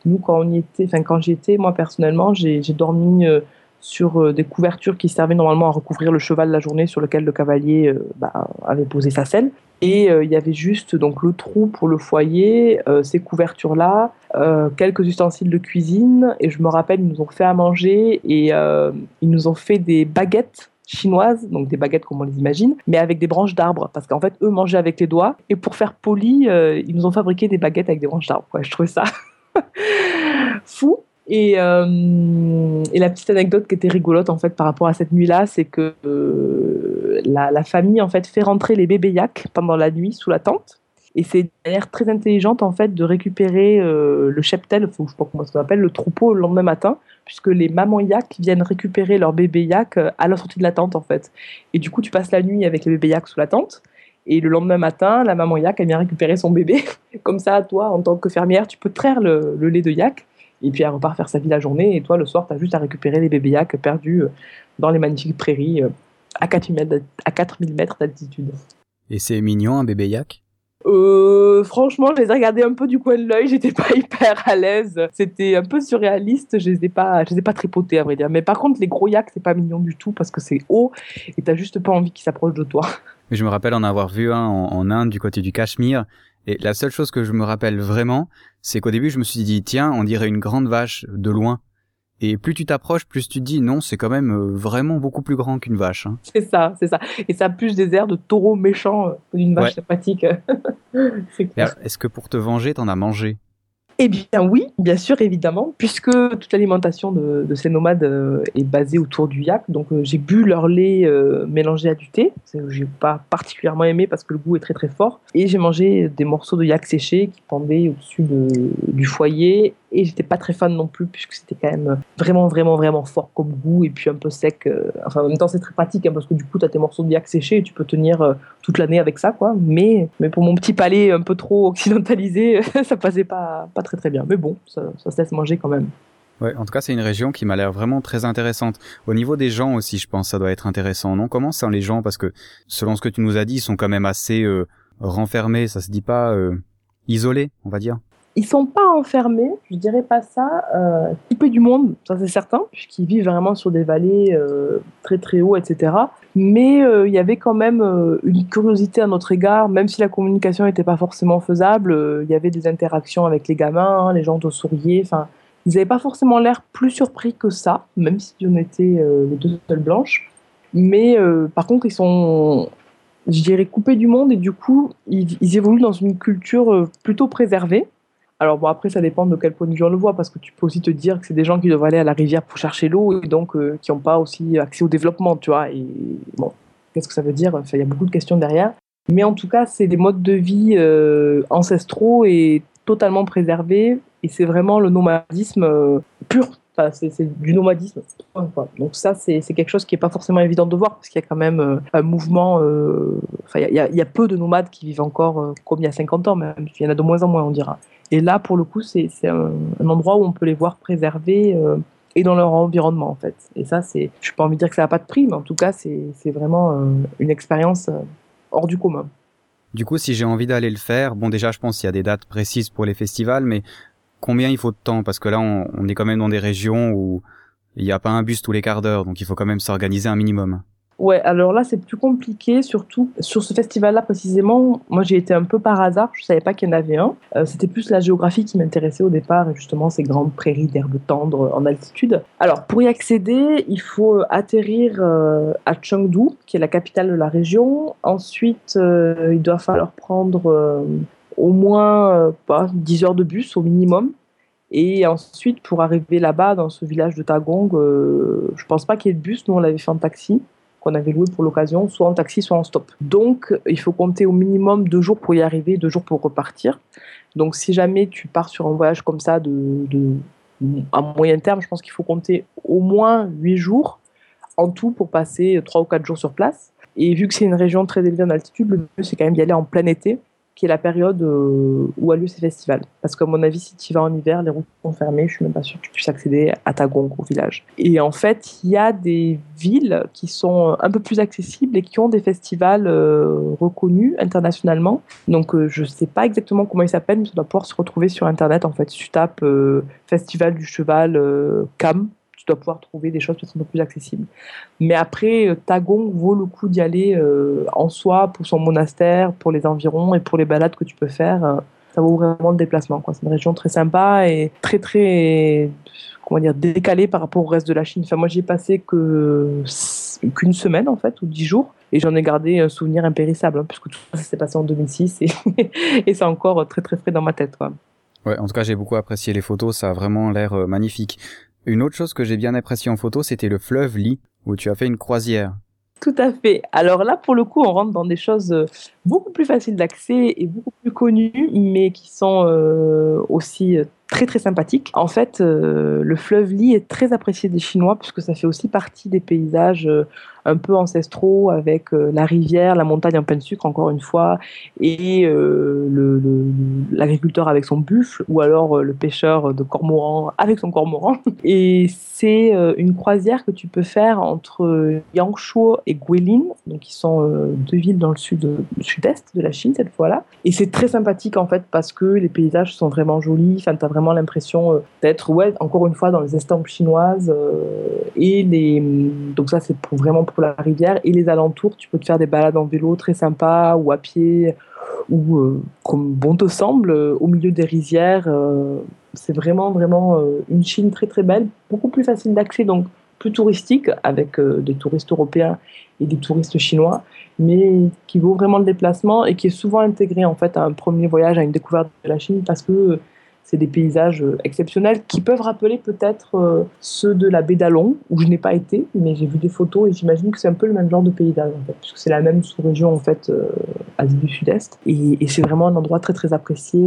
nous, quand on y était, enfin quand j'y étais, moi personnellement, j'ai dormi euh, sur euh, des couvertures qui servaient normalement à recouvrir le cheval la journée sur lequel le cavalier euh, bah, avait posé sa selle. Et il y avait juste donc le trou pour le foyer, ces couvertures-là, quelques ustensiles de cuisine. Et je me rappelle, ils nous ont fait à manger et ils nous ont fait des baguettes chinoises, donc des baguettes comme on les imagine, mais avec des branches d'arbres, parce qu'en fait, eux mangeaient avec les doigts, et pour faire poli, ils nous ont fabriqué des baguettes avec des branches d'arbres. Je trouvais ça fou. Et, euh, et, la petite anecdote qui était rigolote en fait par rapport à cette nuit-là, c'est que euh, la, famille en fait fait rentrer les bébés yaks pendant la nuit sous la tente. Et c'est une manière très intelligente en fait de récupérer euh, le cheptel, je sais pas comment ça s'appelle, le troupeau le lendemain matin, puisque les mamans yaks viennent récupérer leurs bébés yaks à la sortie de la tente en fait. Et du coup, tu passes la nuit avec les bébés yaks sous la tente. Et le lendemain matin, la maman yak, elle vient récupérer son bébé. Comme ça, toi, en tant que fermière, tu peux traire le, lait de yak. Et puis elle repart faire sa vie la journée. Et toi, le soir, tu as juste à récupérer les bébés yak perdus euh, dans les magnifiques prairies euh, à 4000 mètres, à 4000 mètres d'altitude. Et c'est mignon, un bébé yak? Euh, franchement, je les ai regardés un peu du coin de l'œil, j'étais pas hyper à l'aise. C'était un peu surréaliste, je les ai pas, je les ai pas tripotés à vrai dire. Mais par contre, les gros yaks, c'est pas mignon du tout parce que c'est haut et t'as juste pas envie qu'ils s'approchent de toi. Je me rappelle en avoir vu un en, Inde du côté du Cachemire Et la seule chose que je me rappelle vraiment, c'est qu'au début, je me suis dit, tiens, on dirait une grande vache de loin. Et plus tu t'approches, plus tu te dis, non, c'est quand même euh, vraiment beaucoup plus grand qu'une vache. Hein. C'est ça, c'est ça. Et ça a plus des airs de taureau méchant euh, d'une vache sympathique. Est-ce que pour te venger, t'en as mangé? Eh bien oui, bien sûr, évidemment, puisque toute l'alimentation de, ces nomades euh, est basée autour du yak. Donc euh, j'ai bu leur lait euh, mélangé à du thé. J'ai pas particulièrement aimé parce que le goût est très très fort. Et j'ai mangé des morceaux de yak séché qui pendaient au-dessus du foyer et j'étais pas très fan non plus puisque c'était quand même vraiment vraiment vraiment fort comme goût et puis un peu sec euh, enfin en même temps c'est très pratique hein, parce que du coup tu as tes morceaux de yak séchés et tu peux tenir euh, toute l'année avec ça quoi. Mais mais pour mon petit palais un peu trop occidentalisé ça passait pas pas très très bien. Mais bon ça, ça se laisse manger quand même. Ouais, en tout cas, c'est une région qui m'a l'air vraiment très intéressante. Au niveau des gens aussi, je pense, ça doit être intéressant, non? Comment sont les gens? Parce que selon ce que tu nous as dit, ils sont quand même assez euh, renfermés. Ça se dit pas isolés, on va dire ils sont pas enfermés, je dirais pas ça, euh, coupés du monde, ça c'est certain, puisqu'ils vivent vraiment sur des vallées euh, très très hauts, etc. Mais euh, il y avait quand même euh, une curiosité à notre égard, même si la communication n'était pas forcément faisable, il y avait des interactions avec les gamins, hein, les gens te souriaient, enfin, ils n'avaient pas forcément l'air plus surpris que ça, même si on était les deux seules blanches. Mais par contre, ils sont, je dirais, coupés du monde et du coup, ils évoluent dans une culture plutôt préservée. Alors bon, après, ça dépend de quel point de vue on le voit, parce que tu peux aussi te dire que c'est des gens qui doivent aller à la rivière pour chercher l'eau et donc euh, qui n'ont pas aussi accès au développement, tu vois. Et bon, qu'est-ce que ça veut dire? Il y a beaucoup de questions derrière. Mais en tout cas, c'est des modes de vie euh, ancestraux et totalement préservés. Et c'est vraiment le nomadisme euh, pur. C'est du nomadisme. Donc ça, c'est quelque chose qui n'est pas forcément évident de voir, parce qu'il y a quand même un mouvement... Enfin, il y, a, peu de nomades qui vivent encore comme il y a 50 ans, même. Il y en a de moins en moins, on dira. Et là, pour le coup, c'est un, endroit où on peut les voir préservés euh, et dans leur environnement, en fait. Et ça, c'est, je n'ai pas envie de dire que ça n'a pas de prix, mais en tout cas, c'est vraiment euh, une expérience euh, hors du commun. Du coup, si j'ai envie d'aller le faire, bon, déjà, je pense qu'il y a des dates précises pour les festivals, mais combien il faut de temps? Parce que là, on, est quand même dans des régions où il n'y a pas un bus tous les quarts d'heure, donc il faut quand même s'organiser un minimum. Ouais, alors là, c'est plus compliqué, surtout sur ce festival-là précisément. Moi, j'ai été un peu par hasard, je savais pas qu'il y en avait un. Euh, c'était plus la géographie qui m'intéressait au départ, et justement ces grandes prairies d'herbes tendres en altitude. Alors, pour y accéder, il faut atterrir euh, à Chengdu, qui est la capitale de la région. Ensuite, euh, il doit falloir prendre au moins pas, 10 heures de bus au minimum. Et ensuite, pour arriver là-bas, dans ce village de Tagong, je pense pas qu'il y ait de bus, nous on l'avait fait en taxi qu'on avait loué pour l'occasion, soit en taxi, soit en stop. Donc, il faut compter au minimum deux jours pour y arriver, deux jours pour repartir. Donc, si jamais tu pars sur un voyage comme ça de, à moyen terme, je pense qu'il faut compter au moins huit jours en tout pour passer trois ou quatre jours sur place. Et vu que c'est une région très élevée en altitude, le mieux c'est quand même d'y aller en plein été qui est la période euh, où a lieu ces festivals. Parce qu'à mon avis, si tu vas en hiver, les routes sont fermées, je suis même pas sûre que tu puisses accéder à Tagong, au village. Et en fait, il y a des villes qui sont un peu plus accessibles et qui ont des festivals euh, reconnus internationalement. Donc, euh, je sais pas exactement comment ils s'appellent, mais ça doit pouvoir se retrouver sur Internet. En fait, si tu tapes Festival du cheval CAM, tu dois pouvoir trouver des choses peut-être un peu plus accessibles. Mais après, euh, Tagong vaut le coup d'y aller euh, en soi pour son monastère, pour les environs et pour les balades que tu peux faire. Euh, ça vaut vraiment le déplacement. C'est une région très sympa et très très comment dire décalée par rapport au reste de la Chine. Enfin, moi, j'y ai passé qu'une semaine en fait ou dix jours et j'en ai gardé un souvenir impérissable hein, puisque tout ça s'est passé en 2006 et, et c'est encore très très frais dans ma tête. Quoi. Ouais, en tout cas, j'ai beaucoup apprécié les photos, ça a vraiment l'air magnifique. Une autre chose que j'ai bien apprécié en photo, c'était le fleuve Li, où tu as fait une croisière. Tout à fait. Alors là, pour le coup, on rentre dans des choses euh, beaucoup plus faciles d'accès et beaucoup plus connues, mais qui sont euh, aussi euh, très très sympathiques. En fait, le fleuve Li est très apprécié des Chinois puisque ça fait aussi partie des paysages un peu ancestraux avec euh, la rivière, la montagne en pleine sucre, encore une fois, et euh, l'agriculteur avec son buffle, ou alors euh, le pêcheur de cormoran avec son cormoran. Et c'est une croisière que tu peux faire entre Yangshuo et Guilin, donc qui sont deux villes dans le sud, de la Chine cette fois-là. Et c'est très sympathique en fait parce que les paysages sont vraiment jolis, enfin, tu as vraiment l'impression d'être, ouais, encore une fois, dans les estampes chinoises. et les... Donc ça, c'est vraiment pour la rivière et les alentours. Tu peux te faire des balades en vélo très sympa ou à pied où, comme bon te semble, au milieu des rizières, c'est vraiment, vraiment une Chine très, très belle, beaucoup plus facile d'accès, donc plus touristique, avec des touristes européens et des touristes chinois, mais qui vaut vraiment le déplacement et qui est souvent intégré en fait à un premier voyage, à une découverte de la Chine, parce que c'est des paysages euh, exceptionnels qui peuvent rappeler peut-être euh, ceux de la baie d'Along, où je n'ai pas été, mais j'ai vu des photos et j'imagine que c'est un peu le même genre de paysage, en fait, puisque c'est la même sous-région, en fait, euh, Asie du Sud-Est. Et, c'est vraiment un endroit très, très apprécié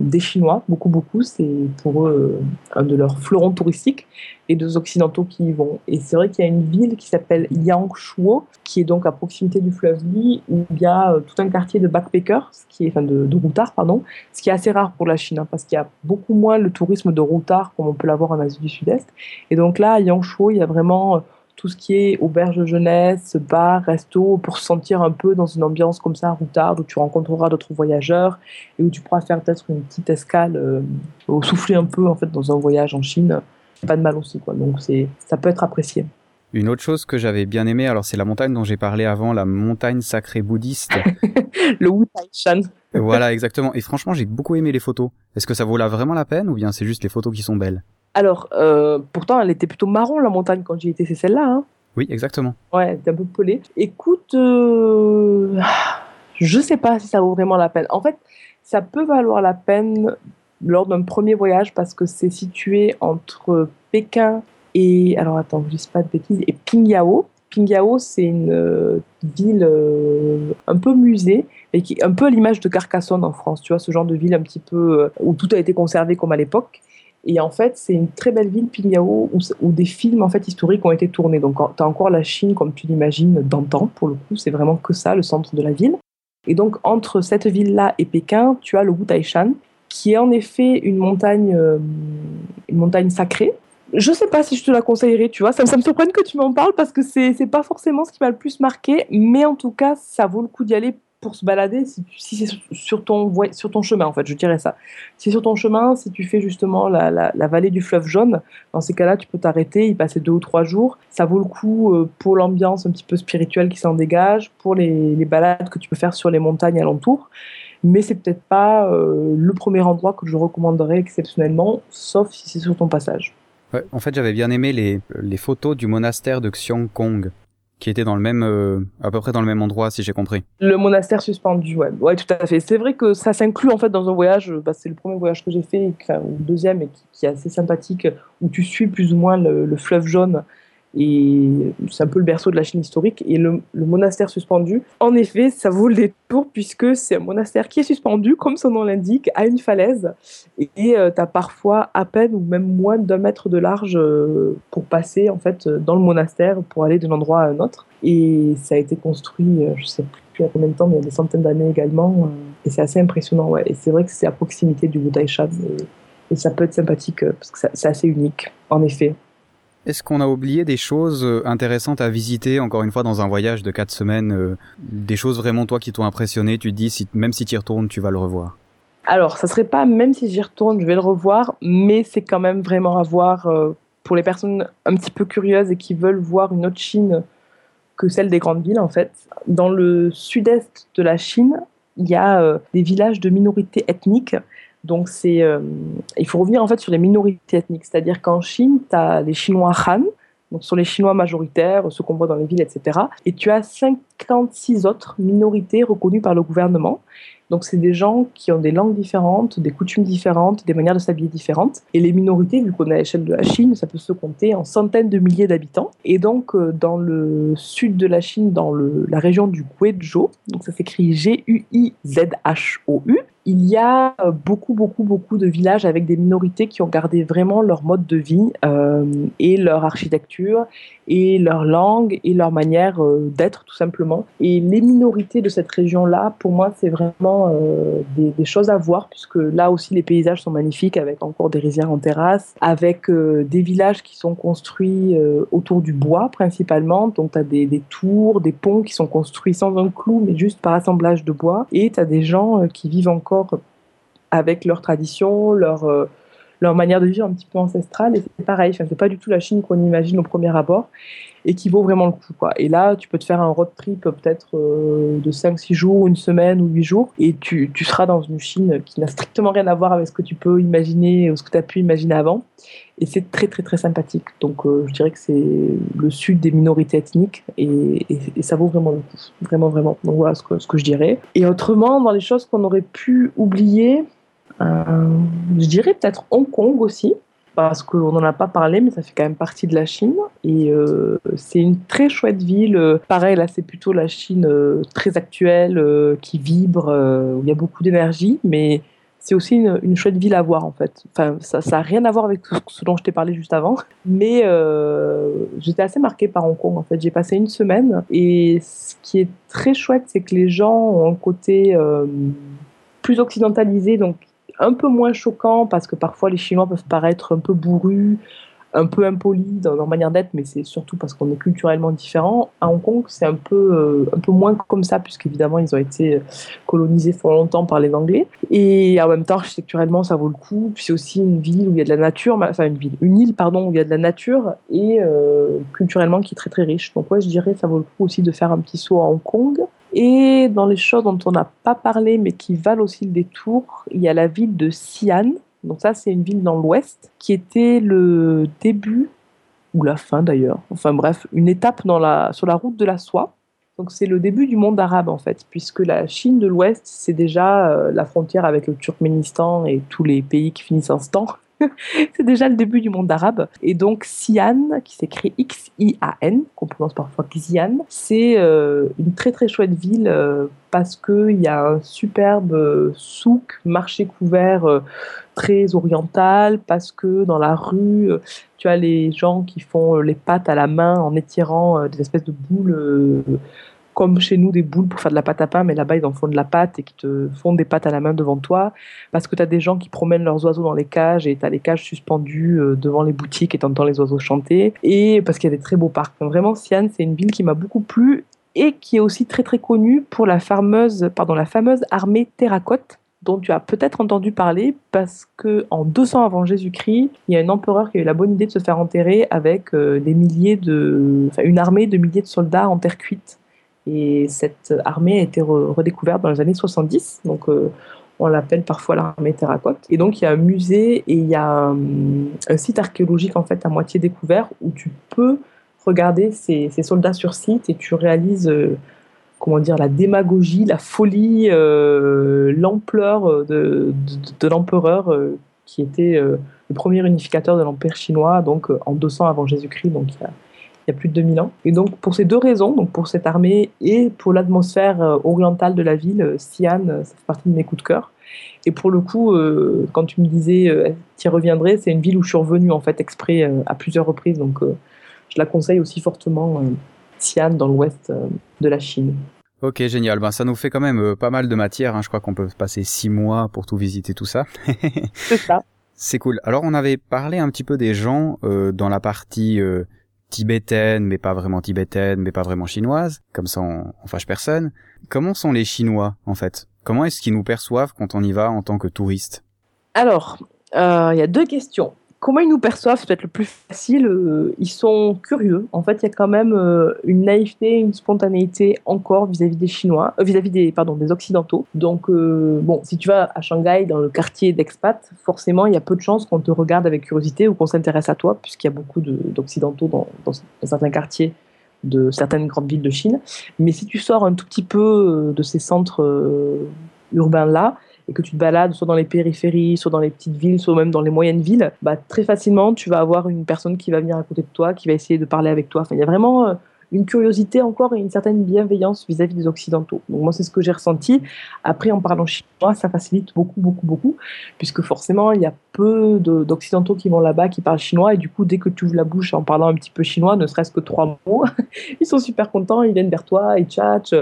des Chinois, beaucoup, beaucoup. C'est pour eux un de leurs fleurons touristiques et deux occidentaux qui y vont. Et c'est vrai qu'il y a une ville qui s'appelle Yangshuo, qui est donc à proximité du fleuve Li, où il y a euh, tout un quartier de backpackers, ce qui est, enfin de, de routards, pardon, ce qui est assez rare pour la Chine, hein, parce qu'il y a beaucoup moins le tourisme de routards comme on peut l'avoir en Asie du Sud-Est. Et donc là, à Yangshuo, il y a vraiment euh, tout ce qui est auberge jeunesse, bar, resto, pour se sentir un peu dans une ambiance comme ça, routarde, où tu rencontreras d'autres voyageurs et où tu pourras faire peut-être une petite escale, euh, souffler un peu en fait dans un voyage en Chine pas de mal aussi, quoi. Donc c'est, ça peut être apprécié. Une autre chose que j'avais bien aimé, alors c'est la montagne dont j'ai parlé avant, la montagne sacrée bouddhiste. le Wu Shan. voilà, exactement. Et franchement, j'ai beaucoup aimé les photos. Est-ce que ça vaut là vraiment la peine ou bien c'est juste les photos qui sont belles? Alors, euh, pourtant, elle était plutôt marron la montagne quand j'y étais, c'est celle-là. Hein oui, exactement. Ouais, elle était un peu pelée. Écoute, euh... je sais pas si ça vaut vraiment la peine. En fait, ça peut valoir la peine lors d'un premier voyage parce que c'est situé entre Pékin et alors attends, je dis pas de bêtises et Pingyao. Pingyao, c'est une euh, ville euh, un peu musée, et qui un peu à l'image de Carcassonne en France, tu vois, ce genre de ville un petit peu euh, où tout a été conservé comme à l'époque. Et en fait, c'est une très belle ville, Pingyao, où, des films en fait historiques ont été tournés. Donc, tu as encore la Chine comme tu l'imagines d'antan, pour le coup, c'est vraiment que ça, le centre de la ville. Et donc, entre cette ville-là et Pékin, tu as le Wutaishan, qui est en effet une montagne, euh, une montagne sacrée. Je sais pas si je te la conseillerais, tu vois. Ça, ça me surprend que tu m'en parles parce que c'est, c'est pas forcément ce qui m'a le plus marqué, mais en tout cas, ça vaut le coup d'y aller pour se balader si, c'est sur ton, chemin, en fait, je dirais ça. Si sur ton chemin, si tu fais justement la, vallée du fleuve jaune, dans ces cas-là, tu peux t'arrêter, y passer deux ou trois jours. Ça vaut le coup euh, pour l'ambiance un petit peu spirituelle qui s'en dégage, pour les, les balades que tu peux faire sur les montagnes alentours mais c'est peut-être pas euh, le premier endroit que je recommanderais exceptionnellement, sauf si c'est sur ton passage. Ouais, en fait, j'avais bien aimé les, les photos du monastère de Xiong Kong, qui était dans le même, euh, à peu près dans le même endroit, si j'ai compris. Le monastère suspendu, ouais, ouais, tout à fait. C'est vrai que ça s'inclut en fait dans un voyage. Bah, c'est le premier voyage que j'ai fait, enfin, le deuxième, et qui, est assez sympathique, où tu suis plus ou moins le fleuve jaune et c'est un peu le berceau de la Chine historique. Et le, monastère suspendu, en effet, ça vaut le détour puisque c'est un monastère qui est suspendu, comme son nom l'indique, à une falaise. Et euh, tu as parfois à peine ou même moins d'un mètre de large euh, pour passer en fait dans le monastère pour aller d'un endroit à un autre. Et ça a été construit, euh, je sais plus à combien de temps, mais il y a des centaines d'années également. et c'est assez impressionnant. Et c'est vrai que c'est à proximité du Wutaishan. Et, et ça peut être sympathique parce que c'est assez unique, en effet. Est-ce qu'on a oublié des choses euh, intéressantes à visiter, encore une fois, dans un voyage de quatre semaines euh, Des choses vraiment, toi, qui t'ont impressionné Tu te dis, même si tu y retournes, tu vas le revoir? Alors, ça serait pas, même si j'y retourne, je vais le revoir, mais c'est quand même vraiment à voir euh, pour les personnes un petit peu curieuses et qui veulent voir une autre Chine que celle des grandes villes, en fait. Dans le sud-est de la Chine, il y a des villages de minorités ethniques donc, euh, il faut revenir en fait sur les minorités ethniques. C'est-à-dire qu'en Chine, tu as les Chinois Han, donc sur les Chinois majoritaires, ceux qu'on voit dans les villes, etc. Et tu as 56 autres minorités reconnues par le gouvernement. Donc c'est des gens qui ont des langues différentes, des coutumes différentes, des manières de s'habiller différentes. Et les minorités, vu qu'on est à l'échelle de la Chine, ça peut se compter en centaines de milliers d'habitants. Et donc euh, dans le sud de la Chine, dans la région du Guizhou, donc ça s'écrit G-U-I-Z-H-O-U, il y a euh, beaucoup, beaucoup, beaucoup de villages avec des minorités qui ont gardé vraiment leur mode de vie euh, et leur architecture et leur langue et leur manière euh, d'être tout simplement. Et les minorités de cette région-là, pour moi, c'est vraiment des, choses à voir puisque là aussi les paysages sont magnifiques avec encore des rizières en terrasse, avec des villages qui sont construits autour du bois principalement. Donc tu as des, des, tours, des ponts qui sont construits sans un clou mais juste par assemblage de bois. Et tu as des gens qui vivent encore avec leurs traditions, leur, leur manière de vivre un petit peu ancestrale. Et c'est pareil, enfin, c'est pas du tout la Chine qu'on imagine au premier abord et qui vaut vraiment le coup. Quoi. Et là, tu peux te faire un road trip peut-être euh, de 5-6 jours, une semaine ou 8 jours, et tu, tu seras dans une Chine qui n'a strictement rien à voir avec ce que tu peux imaginer ou ce que tu as pu imaginer avant. Et c'est très très très sympathique. Donc euh, je dirais que c'est le sud des minorités ethniques et, et, ça vaut vraiment le coup. Vraiment vraiment. Donc voilà ce que, ce que je dirais. Et autrement, dans les choses qu'on aurait pu oublier, euh, je dirais peut-être Hong Kong aussi parce qu'on n'en a pas parlé, mais ça fait quand même partie de la Chine. Et euh, c'est une très chouette ville. Pareil, là, c'est plutôt la Chine euh, très actuelle, euh, qui vibre, où il y a beaucoup d'énergie, mais c'est aussi une, chouette ville à voir, en fait. Enfin, ça n'a rien à voir avec ce dont je t'ai parlé juste avant, mais j'étais assez marquée par Hong Kong, en fait. J'ai passé une semaine, et ce qui est très chouette, c'est que les gens ont un côté plus occidentalisé, donc un peu moins choquant parce que parfois les Chinois peuvent paraître un peu bourrus, un peu impolis dans leur manière d'être, mais c'est surtout parce qu'on est culturellement différent. À Hong Kong, c'est un peu, euh, un peu moins comme ça, puisqu'évidemment, ils ont été colonisés fort longtemps par les Anglais. Et en même temps, architecturellement, ça vaut le coup. Puis c'est aussi une ville où il y a de la nature, enfin une ville, une île, pardon, où il y a de la nature et euh, culturellement qui est très très riche. Donc ouais, je dirais ça vaut le coup aussi de faire un petit saut à Hong Kong. Et dans les choses dont on n'a pas parlé, mais qui valent aussi le détour, il y a la ville de Xi'an. Donc ça, c'est une ville dans l'ouest qui était le début, ou la fin d'ailleurs, enfin bref, une étape sur la route de la soie. Donc c'est le début du monde arabe en fait, puisque la Chine de l'Ouest, c'est déjà euh, la frontière avec le Turkménistan et tous les pays qui finissent en stan. c'est déjà le début du monde arabe. Et donc Xi'an, qui s'écrit X-I-A-N, qu'on prononce parfois Xi'an, c'est euh, une très très chouette ville euh, parce qu'il y a un superbe euh, souk, marché couvert très oriental, parce que dans la rue, tu as les gens qui font les pâtes à la main en étirant des espèces de boules comme chez nous des boules pour faire de la pâte à pain, mais là-bas ils en font de la pâte et qui te font des pâtes à la main devant toi, parce que tu as des gens qui promènent leurs oiseaux dans les cages et tu as les cages suspendues euh, devant les boutiques et t'entends les oiseaux chanter, et parce qu'il y a des très beaux parcs. vraiment, Xi'an, c'est une ville qui m'a beaucoup plu et qui est aussi très très connue pour la fameuse, armée terracotte dont tu as peut-être entendu parler parce que en 200 avant Jésus-Christ, il y a un empereur qui a eu la bonne idée de se faire enterrer avec euh, des milliers de, une armée de milliers de soldats en terre cuite. Et cette armée a été redécouverte dans les années 70. Donc, euh, on l'appelle parfois l'armée terracotte. Et donc, il y a un musée et il y a un, site archéologique en fait à moitié découvert où tu peux regarder ces, soldats sur site et tu réalises, euh, comment dire, la démagogie, la folie, euh, l'ampleur de, l'empereur qui était le premier unificateur de l'empire chinois, donc en 200 avant Jésus-Christ. Il y a plus de 2000 ans. Et donc, pour ces deux raisons, donc pour cette armée et pour l'atmosphère euh, orientale de la ville, euh, Xi'an, euh, ça fait partie de mes coups de cœur. Et pour le coup, quand tu me disais, tu y reviendrais, c'est une ville où je suis revenue en fait exprès à plusieurs reprises. Donc, je la conseille aussi fortement, Xi'an, dans l'ouest de la Chine. Ok, génial. Ben, ça nous fait quand même pas mal de matière. Hein. Je crois qu'on peut passer six mois pour tout visiter, tout ça. c'est ça. C'est cool. Alors, on avait parlé un petit peu des gens dans la partie tibétaine, mais pas vraiment tibétaine, mais pas vraiment chinoise, comme ça on, fâche personne. Comment sont les Chinois, en fait? Comment est-ce qu'ils nous perçoivent quand on y va en tant que touriste Alors, euh, il y a deux questions comment ils nous perçoivent, c'est peut-être le plus facile. Euh, ils sont curieux. En fait, il y a quand même euh, une naïveté, une spontanéité encore vis-à-vis des Chinois, euh, vis-à-vis des, pardon, des Occidentaux. Donc, bon, si tu vas à Shanghai, dans le quartier d'expat, forcément, il y a peu de chances qu'on te regarde avec curiosité ou qu'on s'intéresse à toi, puisqu'il y a beaucoup d'Occidentaux dans, dans, certains quartiers de certaines grandes villes de Chine. Mais si tu sors un tout petit peu de ces centres urbains-là, et que tu te balades soit dans les périphéries, soit dans les petites villes, soit même dans les moyennes villes, bah, très facilement, tu vas avoir une personne qui va venir à côté de toi, qui va essayer de parler avec toi. Enfin, il y a vraiment euh, une curiosité encore et une certaine bienveillance vis-à-vis des Occidentaux. Donc moi, c'est ce que j'ai ressenti. Après, en parlant chinois, ça facilite beaucoup, beaucoup, beaucoup, puisque forcément, il y a peu d'Occidentaux qui vont là-bas, qui parlent chinois, et du coup, dès que tu ouvres la bouche en parlant un petit peu chinois, ne serait-ce que trois mots, ils sont super contents, ils viennent vers toi, ils tchatchent,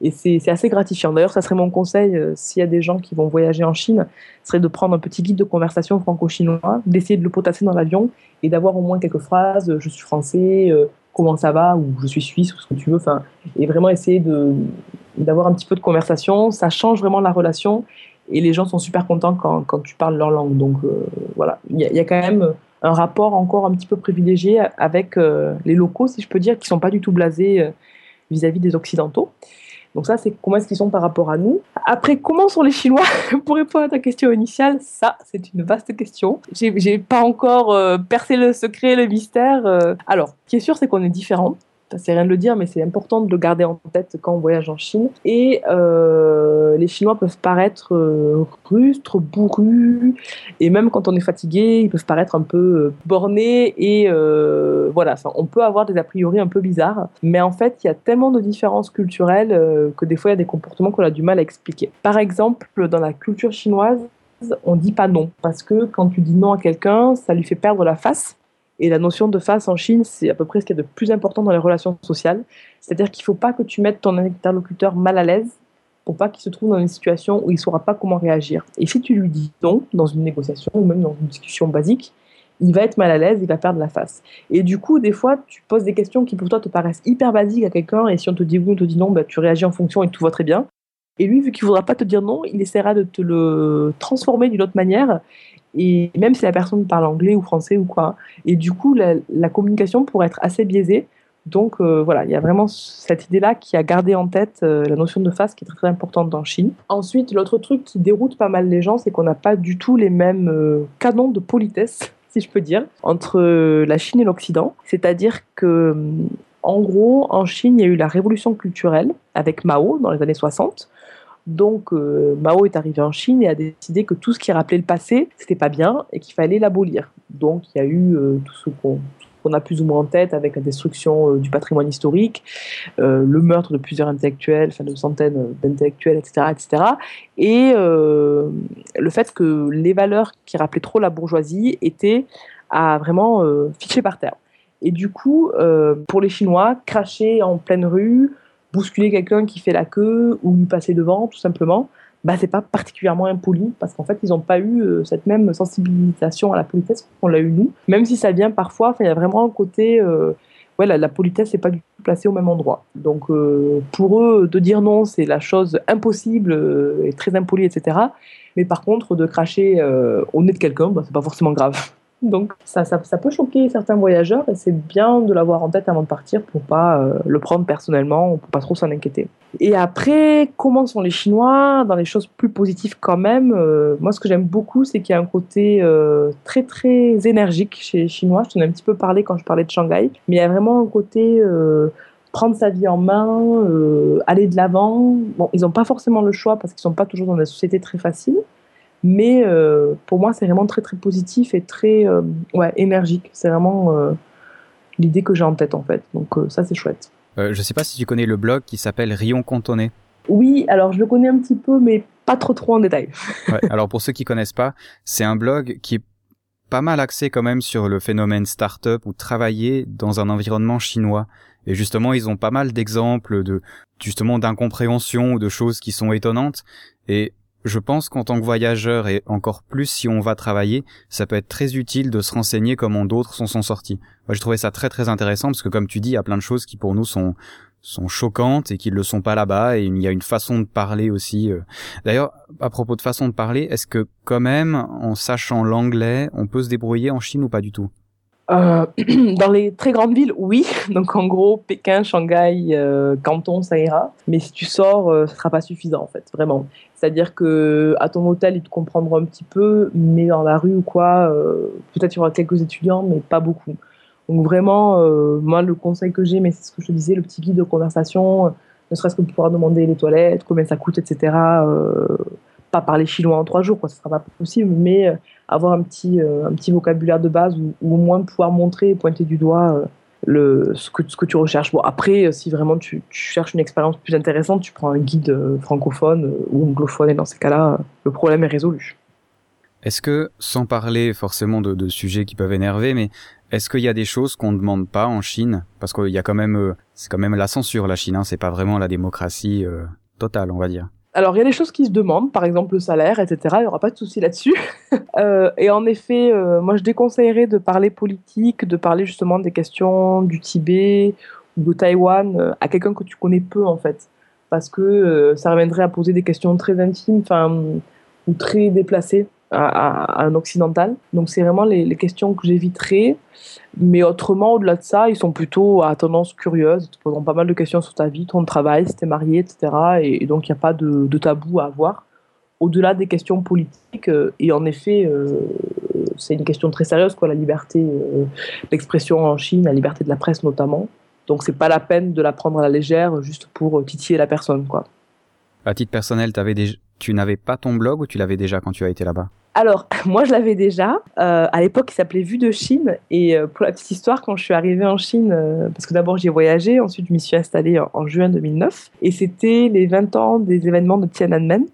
et c'est assez gratifiant. D'ailleurs, ça serait mon conseil, euh, s'il y a des gens qui vont voyager en Chine, serait de prendre un petit guide de conversation franco-chinois, d'essayer de le potasser dans l'avion, et d'avoir au moins quelques phrases, je suis français, euh, comment ça va ou je suis suisse ou ce que tu veux. Enfin, et vraiment essayer de d'avoir un petit peu de conversation. Ça change vraiment la relation et les gens sont super contents quand, quand tu parles leur langue. Donc voilà, il y, y, a quand même un rapport encore un petit peu privilégié avec les locaux, si je peux dire, qui sont pas du tout blasés vis-à-vis des Occidentaux. Donc ça, c'est comment est-ce qu'ils sont par rapport à nous. Après, comment sont les Chinois Pour répondre à ta question initiale, ça, c'est une vaste question. J'ai pas encore euh, percé le secret, le mystère. Euh. Alors, ce qui est sûr, c'est qu'on est différents c'est rien de le dire, mais c'est important de le garder en tête quand on voyage en Chine. Et euh, les Chinois peuvent paraître euh, rustres, bourrus, et même quand on est fatigué, ils peuvent paraître un peu euh, bornés. Et euh, voilà, on peut avoir des a priori un peu bizarres, mais en fait, il y a tellement de différences culturelles euh, que des fois, il y a des comportements qu'on a du mal à expliquer. Par exemple, dans la culture chinoise, on dit pas non parce que quand tu dis non à quelqu'un, ça lui fait perdre la face et la notion de face en Chine, c'est à peu près ce qu'il y a de plus important dans les relations sociales. C'est-à-dire qu'il ne faut pas que tu mettes ton interlocuteur mal à l'aise pour pas qu'il se trouve dans une situation où il ne saura pas comment réagir. Et si tu lui dis non dans une négociation ou même dans une discussion basique, il va être mal à l'aise, il va perdre la face. Et du coup, des fois, tu poses des questions qui pour toi te paraissent hyper basiques à quelqu'un, et si on te dit oui, on te dit non, bah, tu réagis en fonction et tout va très bien. Et lui, vu qu'il ne voudra pas te dire non, il essaiera de te le transformer d'une autre manière et même si la personne parle anglais ou français ou quoi. Et du coup, la, communication pourrait être assez biaisée. Donc euh, voilà, il y a vraiment cette idée-là qui a gardé en tête euh, la notion de face qui est très, très importante dans Chine. Ensuite, l'autre truc qui déroute pas mal les gens, c'est qu'on n'a pas du tout les mêmes euh, canons de politesse, si je peux dire, entre la Chine et l'Occident. C'est-à-dire que, en gros, en Chine, il y a eu la révolution culturelle avec Mao dans les années 60 donc euh, Mao est arrivé en Chine et a décidé que tout ce qui rappelait le passé, c'était pas bien et qu'il fallait l'abolir. Donc il y a eu euh, tout ce qu'on a plus ou moins en tête avec la destruction euh, du patrimoine historique, le meurtre de plusieurs intellectuels, enfin de centaines d'intellectuels, etc., etc. Et le fait que les valeurs qui rappelaient trop la bourgeoisie étaient à vraiment fichées par terre. Et du coup, pour les Chinois, cracher en pleine rue, bousculer quelqu'un qui fait la queue ou lui passer devant, tout simplement, bah, c'est pas particulièrement impoli parce qu'en fait, ils n'ont pas eu euh, cette même sensibilisation à la politesse qu'on l'a eu nous. Même si ça vient parfois, il y a vraiment un côté. Euh, ouais, la, politesse n'est pas du tout placée au même endroit. Donc, euh, pour eux, de dire non, c'est la chose impossible et très impolie, etc. Mais par contre, de cracher au nez de quelqu'un, bah, c'est pas forcément grave. Donc ça, ça, ça, peut choquer certains voyageurs et c'est bien de l'avoir en tête avant de partir pour pas euh, le prendre personnellement, pour pas trop s'en inquiéter. Et après, comment sont les Chinois dans les choses plus positives quand même euh, Moi, ce que j'aime beaucoup, c'est qu'il y a un côté euh, très très énergique chez les Chinois. Je t'en ai un petit peu parlé quand je parlais de Shanghai, mais il y a vraiment un côté prendre sa vie en main, aller de l'avant. Bon, ils n'ont pas forcément le choix parce qu'ils sont pas toujours dans des sociétés très faciles. Mais euh, pour moi, c'est vraiment très très positif et très euh, ouais, énergique. C'est vraiment euh, l'idée que j'ai en tête en fait. Donc ça, c'est chouette. je sais pas si tu connais le blog qui s'appelle Rion Cantonné. Oui, alors je le connais un petit peu, mais pas trop trop en détail. ouais, alors pour ceux qui connaissent pas, c'est un blog qui est pas mal axé quand même sur le phénomène startup ou travailler dans un environnement chinois. Et justement, ils ont pas mal d'exemples de justement d'incompréhension ou de choses qui sont étonnantes. Et je pense qu'en tant que voyageur et encore plus si on va travailler, ça peut être très utile de se renseigner comment d'autres s'en sont sortis. Moi, j'ai trouvé ça très très intéressant parce que comme tu dis, il y a plein de choses qui pour nous sont sont choquantes et qui ne le sont pas là-bas et il y a une façon de parler aussi. Euh. D'ailleurs, à propos de façon de parler, est-ce que quand même, en sachant l'anglais, on peut se débrouiller en Chine ou pas du tout? Euh, dans les très grandes villes, oui. Donc en gros, Pékin, Shanghai, euh, Canton, ça ira. Mais si tu sors, ce ne sera pas suffisant en fait, vraiment. C'est-à-dire que à ton hôtel, ils te comprendront un petit peu, mais dans la rue ou quoi, euh, peut-être il y aura quelques étudiants, mais pas beaucoup. Donc vraiment, euh, moi, le conseil que j'ai, mais c'est ce que je te disais, le petit guide de conversation, ne serait-ce que pouvoir demander les toilettes, combien ça coûte, etc. Euh, pas parler chinois en trois jours, quoi, ce sera pas possible, mais avoir un petit, un petit vocabulaire de base ou, ou, au moins pouvoir montrer, pointer du doigt le, ce, que, ce que tu recherches. Bon, après, euh, si vraiment tu, cherches une expérience plus intéressante, tu prends un guide euh, francophone euh, ou anglophone, et dans ces cas-là, le problème est résolu. Est-ce que, sans parler forcément de, de sujets qui peuvent énerver, mais est-ce qu'il y a des choses qu'on ne demande pas en Chine? Parce qu'il y a quand même, c'est quand même la censure, la Chine, hein, c'est pas vraiment la démocratie totale, on va dire. Alors, il y a des choses qui se demandent, par exemple le salaire, etc. Il n'y aura pas de souci là-dessus. euh, et en effet, euh, moi, je déconseillerais de parler politique, de parler justement des questions du Tibet ou de Taïwan euh, à quelqu'un que tu connais peu, en fait. Parce que ça reviendrait à poser des questions très intimes, ou très déplacées à, un occidental. Donc c'est vraiment les, questions que j'éviterai. Mais autrement, au-delà de ça, ils sont plutôt à tendance curieuse. Ils te poseront pas mal de questions sur ta vie, ton travail, si t'es marié, etc. Et, donc il n'y a pas de, tabou à avoir. Au-delà des questions politiques, euh, et en effet, euh, c'est une question très sérieuse, quoi, la liberté euh, d'expression en Chine, la liberté de la presse notamment. Donc c'est pas la peine de la prendre à la légère juste pour titiller la personne, quoi. À titre personnel, avais des... tu n'avais pas ton blog ou tu l'avais déjà quand tu as été là-bas? Alors, moi, je l'avais déjà. Euh, à l'époque, il s'appelait Vue de Chine. Et euh, pour la petite histoire, quand je suis arrivée en Chine, euh, parce que d'abord, j'y ai voyagé, ensuite, je m'y suis installée en, juin 2009. Et c'était les 20 ans des événements de Tiananmen.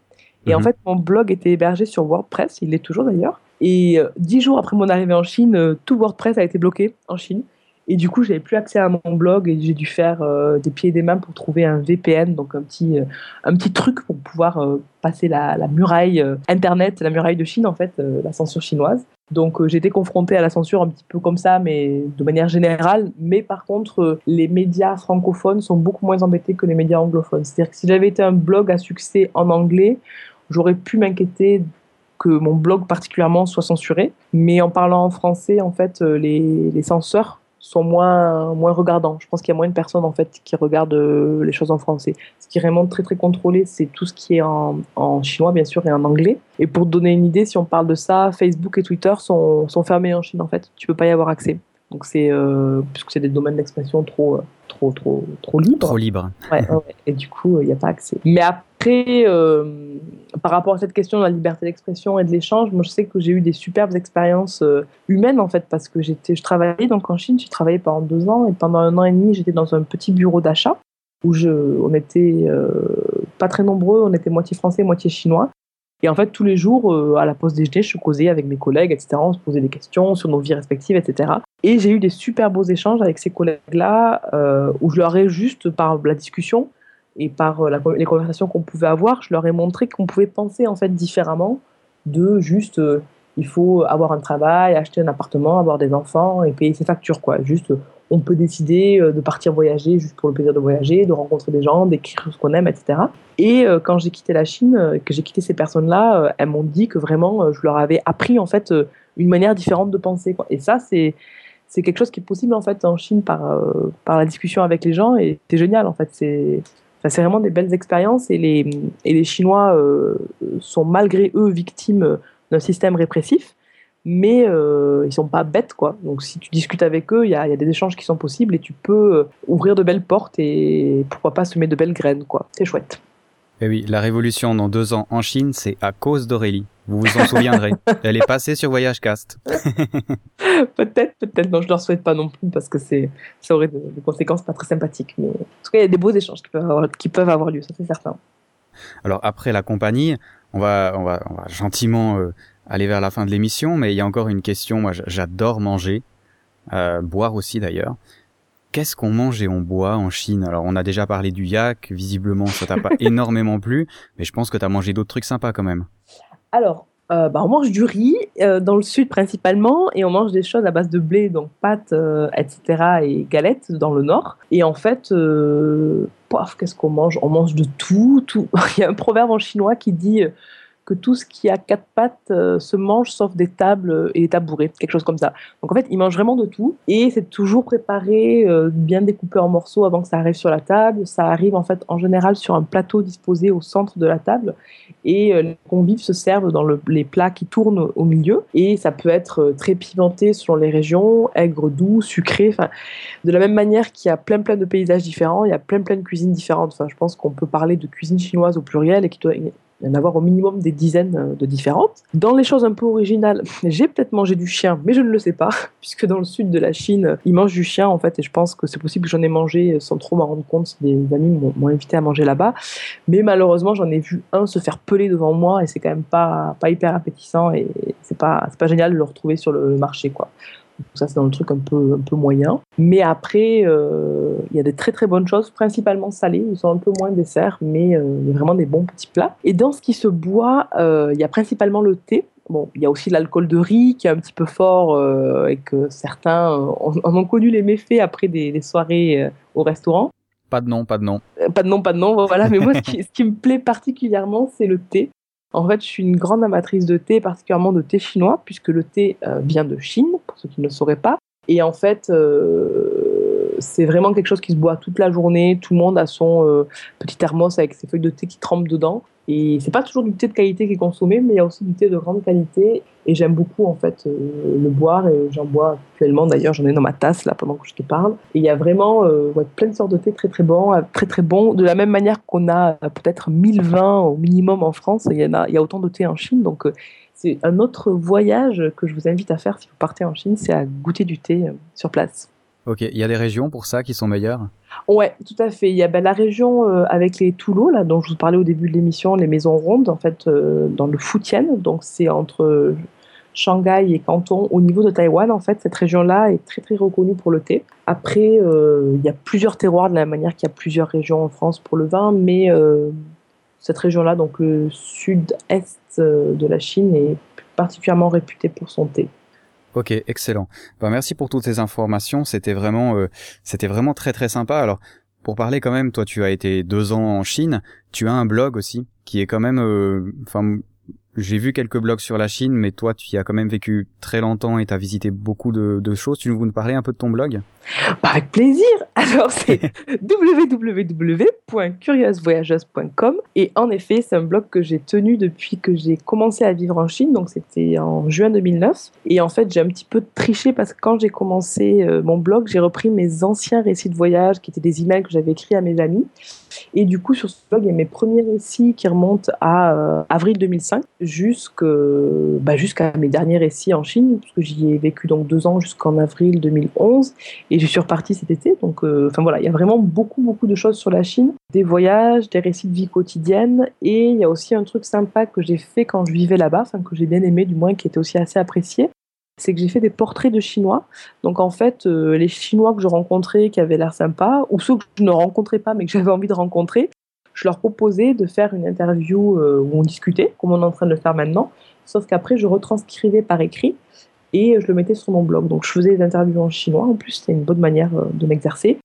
Et en mhm. fait, mon blog était hébergé sur WordPress. Il l'est toujours d'ailleurs. Et dix jours après mon arrivée en Chine, tout WordPress a été bloqué en Chine. Et du coup, j'avais plus accès à mon blog et j'ai dû faire euh, des pieds et des mains pour trouver un VPN, donc un petit, euh, un petit truc pour pouvoir euh, passer la, muraille Internet, la muraille de Chine, en fait, la censure chinoise. Donc été confrontée à la censure un petit peu comme ça, mais de manière générale. Mais par contre, les médias francophones sont beaucoup moins embêtés que les médias anglophones. C'est-à-dire que si j'avais été un blog à succès en anglais, j'aurais pu m'inquiéter que mon blog particulièrement soit censuré. Mais en parlant en français, en fait, les, les censeurs sont moins, moins regardants. Je pense qu'il y a moins de personnes en fait qui regardent euh, les choses en français. Ce qui est vraiment très très contrôlé, c'est tout ce qui est en, en, chinois bien sûr et en anglais. Et pour donner une idée, si on parle de ça, Facebook et Twitter sont, sont fermés en Chine en fait. Tu peux pas y avoir accès. Donc c'est euh, puisque c'est des domaines d'expression trop euh, trop trop trop libres. Trop libre. Ouais, Et du coup, il n'y a pas accès. Mais après, euh, par rapport à cette question de la liberté d'expression et de l'échange, moi je sais que j'ai eu des superbes expériences humaines en fait parce que je travaillais donc en Chine, j'ai travaillé pendant deux ans et pendant un an et demi j'étais dans un petit bureau d'achat où je, on était pas très nombreux, on était moitié français, moitié chinois. Et en fait, tous les jours, euh, à la pause déjeuner, je causais avec mes collègues, etc. On se posait des questions sur nos vies respectives, etc. Et j'ai eu des super beaux échanges avec ces collègues-là, euh, où je leur ai juste, par la discussion et par euh, les conversations qu'on pouvait avoir, je leur ai montré qu'on pouvait penser en fait différemment de juste, il faut avoir un travail, acheter un appartement, avoir des enfants et payer ses factures, quoi. Juste, on peut décider euh, de partir voyager juste pour le plaisir de voyager, de rencontrer des gens, d'écrire ce qu'on aime, etc. Et euh, quand j'ai quitté la Chine, euh, que j'ai quitté ces personnes-là, elles m'ont dit que vraiment, je leur avais appris en fait une manière différente de penser. Et ça, c'est c'est quelque chose qui est possible en fait en Chine par par la discussion avec les gens et c'est génial en fait. C'est vraiment des belles expériences et les et les Chinois sont malgré eux victimes d'un système répressif mais euh, ils sont pas bêtes quoi. Donc si tu discutes avec eux, il y a, y a, des échanges qui sont possibles et tu peux euh, ouvrir de belles portes et pourquoi pas semer de belles graines quoi. C'est chouette. Et eh oui, la révolution dans deux ans en Chine, c'est à cause d'Aurélie. Vous vous en souviendrez. Elle est passée sur Voyage Cast. peut-être, peut-être. Non, je leur souhaite pas non plus parce que c'est, ça aurait des, conséquences pas très sympathiques. Mais en tout cas, il y a des beaux échanges qui peuvent avoir, qui peuvent avoir lieu, ça c'est certain. Alors après la compagnie, on va, on va, on va gentiment euh, aller vers la fin de l'émission, mais il y a encore une question. Moi, j'adore manger, euh, boire aussi d'ailleurs. Qu'est-ce qu'on mange et on boit en Chine? Alors, on a déjà parlé du yak. Visiblement, ça t'a pas énormément plu, mais je pense que tu as mangé d'autres trucs sympas quand même. Alors, euh, bah, on mange du riz euh, dans le sud principalement et on mange des choses à base de blé, donc pâtes, euh, etc. et galettes dans le nord. Et en fait, euh, qu'est-ce qu'on mange? On mange de tout, tout. Il y a un proverbe en chinois qui dit que tout ce qui a quatre pattes euh, se mange sauf des tables et des tabourets, quelque chose comme ça. Donc en fait, ils mangent vraiment de tout et c'est toujours préparé, euh, bien découpé en morceaux avant que ça arrive sur la table. Ça arrive en fait en général sur un plateau disposé au centre de la table et euh, les convives se servent dans les plats qui tournent au milieu et ça peut être très pimenté selon les régions, aigre, doux, sucré. De la même manière qu'il y a plein plein de paysages différents, il y a plein plein de cuisines différentes. Enfin, je pense qu'on peut parler de cuisine chinoise au pluriel et qu'il doit il y en avoir au minimum des dizaines euh, de différentes. Dans les choses un peu originales, j'ai peut-être mangé du chien, mais je ne le sais pas, puisque dans le sud de la Chine, ils mangent du chien en fait, et je pense que c'est possible que j'en ai mangé sans trop m'en rendre compte si des amis m'ont invité à manger là-bas. Mais malheureusement, j'en ai vu un se faire peler devant moi, et c'est quand même pas, pas hyper appétissant, et c'est pas, pas génial de le retrouver sur le marché, quoi. Ça, c'est dans le truc un peu, un peu moyen. Mais après, euh, il y a des très très bonnes choses, principalement salées. Ils sont un peu moins desserts, mais euh, il y a vraiment des bons petits plats. Et dans ce qui se boit, euh, il y a principalement le thé. Bon, il y a aussi l'alcool de riz qui est un petit peu fort et que certains en ont connu les méfaits après des, soirées au restaurant. Pas de nom, pas de nom. Pas de nom, pas de nom, voilà. Mais moi, ce qui, ce qui me plaît particulièrement, c'est le thé. En fait, je suis une grande amatrice de thé, particulièrement de thé chinois, puisque le thé euh, vient de Chine, pour ceux qui ne le sauraient pas. Et en fait, euh, c'est vraiment quelque chose qui se boit toute la journée. Tout le monde a son euh, petit thermos avec ses feuilles de thé qui trempent dedans. Et c'est pas toujours du thé de qualité qui est consommé, mais il y a aussi du thé de grande qualité. Et j'aime beaucoup en fait euh, le boire et j'en bois actuellement. D'ailleurs, j'en ai dans ma tasse là pendant que je te parle. Et il y a vraiment euh, plein de sortes de thé très très bons, euh, très très bons. De la même manière qu'on a peut-être 1000 vins au minimum en France, il y en a, il y a autant de thé en Chine. Donc c'est un autre voyage que je vous invite à faire si vous partez en Chine, c'est à goûter du thé sur place. Ok, il y a des régions pour ça qui sont meilleures? Ouais, tout à fait. Il y a ben, la région euh, avec les toulots, là, dont je vous parlais au début de l'émission, les maisons rondes, en fait, euh, dans le Fujian. Donc, c'est entre Shanghai et Canton, au niveau de Taïwan, en fait. Cette région-là est très, très reconnue pour le thé. Après, euh, il y a plusieurs terroirs, de la manière qu'il y a plusieurs régions en France pour le vin, mais cette région-là, donc le sud-est de la Chine, est particulièrement réputée pour son thé. Ok, excellent. Ben, merci pour toutes ces informations. C'était vraiment, euh, c'était vraiment très très sympa. Alors, pour parler quand même, toi, tu as été deux ans en Chine. Tu as un blog aussi qui est quand même, euh, enfin, j'ai vu quelques blogs sur la Chine, mais toi, tu y as quand même vécu très longtemps et tu as visité beaucoup de, choses. Tu veux nous parler un peu de ton blog? Bah, Avec plaisir. Alors, c'est www.curieusvoyageuse.com. Et en effet, c'est un blog que j'ai tenu depuis que j'ai commencé à vivre en Chine. Donc, c'était en juin 2009. Et en fait, j'ai un petit peu triché parce que quand j'ai commencé euh, mon blog, j'ai repris mes anciens récits de voyage qui étaient des emails que j'avais écrits à mes amis. Et du coup, sur ce blog, il y a mes premiers récits qui remontent à euh, avril 2005 bah, jusqu'à mes derniers récits en Chine, puisque j'y ai vécu donc deux ans jusqu'en avril 2011 et je suis repartie cet été. Donc, euh, enfin voilà, il y a vraiment beaucoup, beaucoup de choses sur la Chine, des voyages, des récits de vie quotidienne. Et il y a aussi un truc sympa que j'ai fait quand je vivais là-bas, que j'ai bien aimé du moins, qui était aussi assez apprécié c'est que j'ai fait des portraits de Chinois. Donc en fait, euh, les Chinois que je rencontrais qui avaient l'air sympas, ou ceux que je ne rencontrais pas mais que j'avais envie de rencontrer, je leur proposais de faire une interview euh, où on discutait, comme on est en train de le faire maintenant, sauf qu'après je retranscrivais par écrit et je le mettais sur mon blog. Donc je faisais des interviews en chinois, en plus c'était une bonne manière euh, de m'exercer,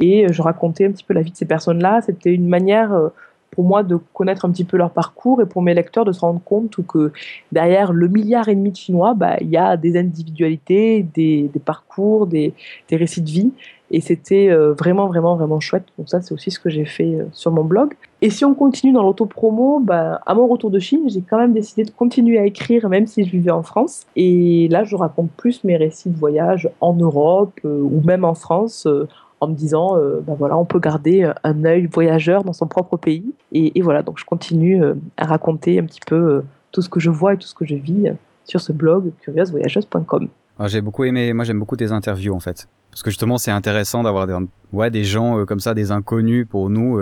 et je racontais un petit peu la vie de ces personnes-là. C'était une manière pour moi de connaître un petit peu leur parcours et pour mes lecteurs de se rendre compte que derrière le milliard et demi de Chinois, bah, il y a des individualités, des, parcours, des, récits de vie. Et c'était euh, vraiment, vraiment, vraiment chouette. Donc ça, c'est aussi ce que j'ai fait euh, sur mon blog. Et si on continue dans l'autopromo, bah, à mon retour de Chine, j'ai quand même décidé de continuer à écrire, même si je vivais en France. Et là, je raconte plus mes récits de voyage en Europe euh, ou même en France en me disant, euh, ben voilà, on peut garder euh, un œil voyageur dans son propre pays. Et, voilà, donc je continue euh, à raconter un petit peu tout ce que je vois et tout ce que je vis sur ce blog curieusvoyageuse.com. Ah, j'ai beaucoup aimé, moi j'aime beaucoup tes interviews en fait. Parce que justement c'est intéressant d'avoir des, ouais, des gens comme ça, des inconnus pour nous.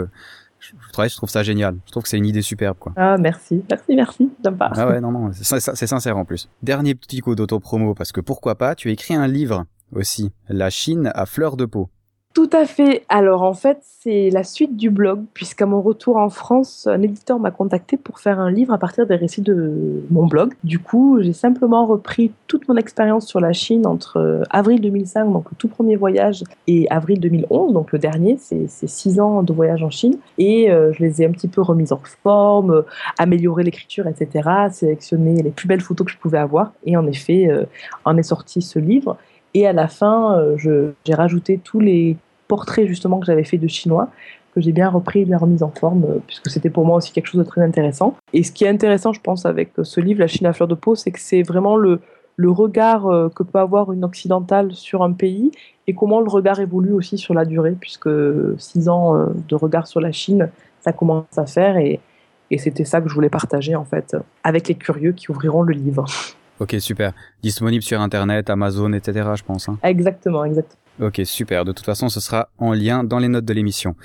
je, je, trouve ça génial. Je trouve que c'est une idée superbe quoi. Ah merci, merci, merci, sympa. Ah ouais, non, non, c'est sincère en plus. Dernier petit coup d'autopromo parce que pourquoi pas, tu as écrit un livre aussi, La Chine à fleur de peau. Tout à fait. Alors en fait, c'est la suite du blog, puisqu'à mon retour en France, un éditeur m'a contacté pour faire un livre à partir des récits de mon blog. Du coup, j'ai simplement repris toute mon expérience sur la Chine entre euh, avril 2005, donc le tout premier voyage, et avril 2011, donc le dernier, c'est six ans de voyage en Chine, et euh, je les ai un petit peu remises en forme, euh, amélioré l'écriture, etc., sélectionné les plus belles photos que je pouvais avoir, et en effet, en est sorti ce livre. Et à la fin, j'ai rajouté tous les portrait justement que j'avais fait de chinois que j'ai bien repris et bien remis en forme, euh, puisque c'était pour moi aussi quelque chose de très intéressant. Et ce qui est intéressant, je pense, avec ce livre, La Chine à fleur de peau, c'est que c'est vraiment le, le regard euh, que peut avoir une occidentale sur un pays et comment le regard évolue aussi sur la durée, puisque six ans euh, de regard sur la Chine, ça commence à faire et, et c'était ça que je voulais partager en fait avec les curieux qui ouvriront le livre. Ok, super. Disponible sur Internet, Amazon, etc., je pense. Hein. Exactement, exactement. Ok, super. De toute façon, ce sera en lien dans les notes de l'émission.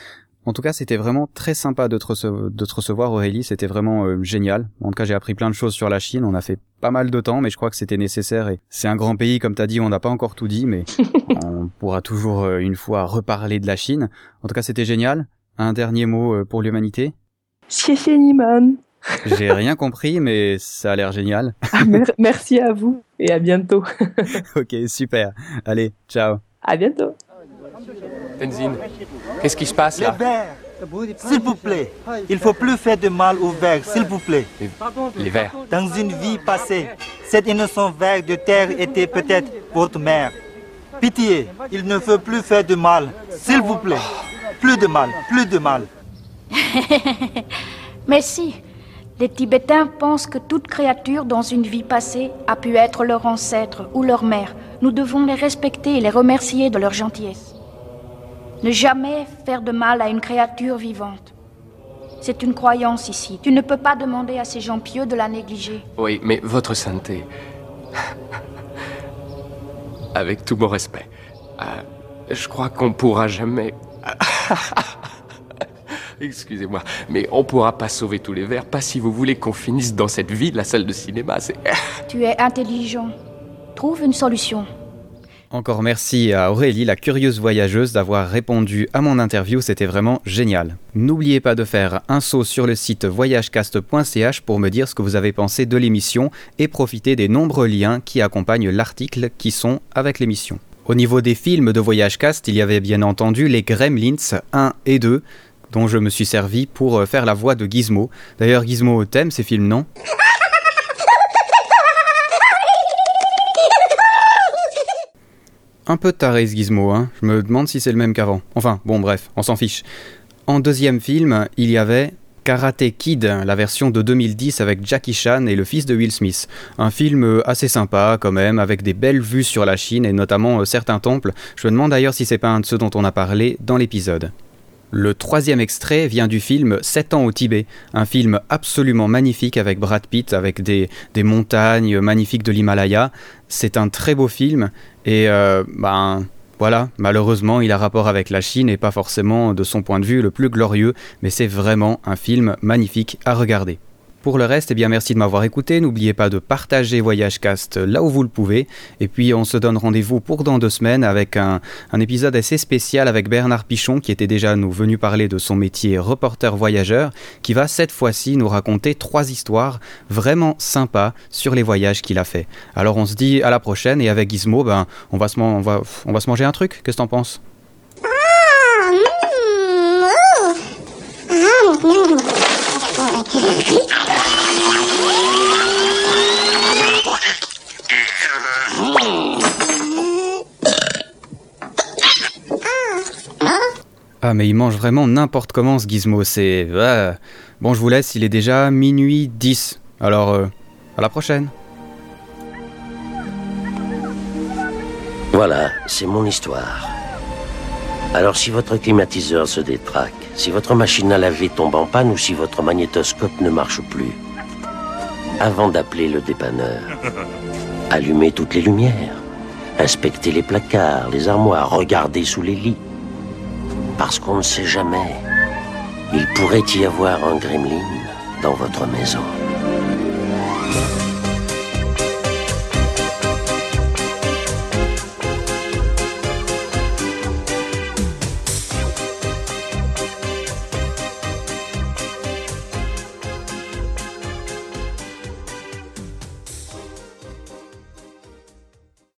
En tout cas, c'était vraiment très sympa de te, recevoir, Aurélie. C'était vraiment euh, génial. En tout cas, j'ai appris plein de choses sur la Chine. On a fait pas mal de temps, mais je crois que c'était nécessaire. Et c'est un grand pays, comme tu as dit. On n'a pas encore tout dit, mais on pourra toujours euh, une fois reparler de la Chine. En tout cas, c'était génial. Un dernier mot euh, pour l'humanité? J'ai rien compris, mais ça a l'air génial. Ah, merci à vous et à bientôt. ok, super. Allez, ciao. À bientôt. Tenzin, qu'est-ce qui se passe là? S'il vous plaît, il faut plus faire de mal aux vers, s'il vous plaît. Les vers. Dans une vie passée, cet innocent ver de terre était peut-être votre mère. Pitié, il ne faut plus faire de mal, s'il vous plaît. Plus de mal, plus de mal. Merci. Les Tibétains pensent que toute créature dans une vie passée a pu être leur ancêtre ou leur mère. Nous devons les respecter et les remercier de leur gentillesse. Ne jamais faire de mal à une créature vivante. C'est une croyance ici. Tu ne peux pas demander à ces gens pieux de la négliger. Oui, mais votre sainteté. Avec tout mon respect, euh, je crois qu'on pourra jamais. Excusez-moi, mais on pourra pas sauver tous les vers, pas si vous voulez qu'on finisse dans cette vie, la salle de cinéma. Tu es intelligent. Trouve une solution. Encore merci à Aurélie, la curieuse voyageuse, d'avoir répondu à mon interview, c'était vraiment génial. N'oubliez pas de faire un saut sur le site voyagecast.ch pour me dire ce que vous avez pensé de l'émission et profiter des nombreux liens qui accompagnent l'article qui sont avec l'émission. Au niveau des films de Voyagecast, il y avait bien entendu les Gremlins 1 et 2, dont je me suis servi pour faire la voix de Gizmo. D'ailleurs, Gizmo t'aime ces films, non? Un peu taré ce gizmo, hein. Je me demande si c'est le même qu'avant. Enfin, bon, bref, on s'en fiche. En deuxième film, il y avait Karate Kid, la version de 2010 avec Jackie Chan et le fils de Will Smith. Un film assez sympa quand même, avec des belles vues sur la Chine et notamment certains temples. Je me demande d'ailleurs si c'est pas un de ceux dont on a parlé dans l'épisode. Le troisième extrait vient du film 7 ans au Tibet, un film absolument magnifique avec Brad Pitt, avec des, montagnes magnifiques de l'Himalaya. C'est un très beau film et euh, ben voilà, malheureusement il a rapport avec la Chine et pas forcément de son point de vue le plus glorieux, mais c'est vraiment un film magnifique à regarder. Pour le reste, eh bien merci de m'avoir écouté. N'oubliez pas de partager Voyagecast là où vous le pouvez. Et puis on se donne rendez-vous pour dans deux semaines avec un, un, épisode assez spécial avec Bernard Pichon qui était déjà nous venu parler de son métier reporter voyageur, qui va cette fois-ci nous raconter trois histoires vraiment sympas sur les voyages qu'il a fait. Alors on se dit à la prochaine et avec Gizmo, ben on va se, on va, on va se manger un truc. Qu'est-ce que t'en penses? Ah mais il mange vraiment n'importe comment ce gizmo, c'est... Bon je vous laisse, il est déjà minuit 10. Alors euh, à la prochaine. Voilà, c'est mon histoire. Alors si votre climatiseur se détraque, si votre machine à laver tombe en panne ou si votre magnétoscope ne marche plus, avant d'appeler le dépanneur, allumez toutes les lumières, inspectez les placards, les armoires, regardez sous les lits. Parce qu'on ne sait jamais, il pourrait y avoir un gremlin dans votre maison.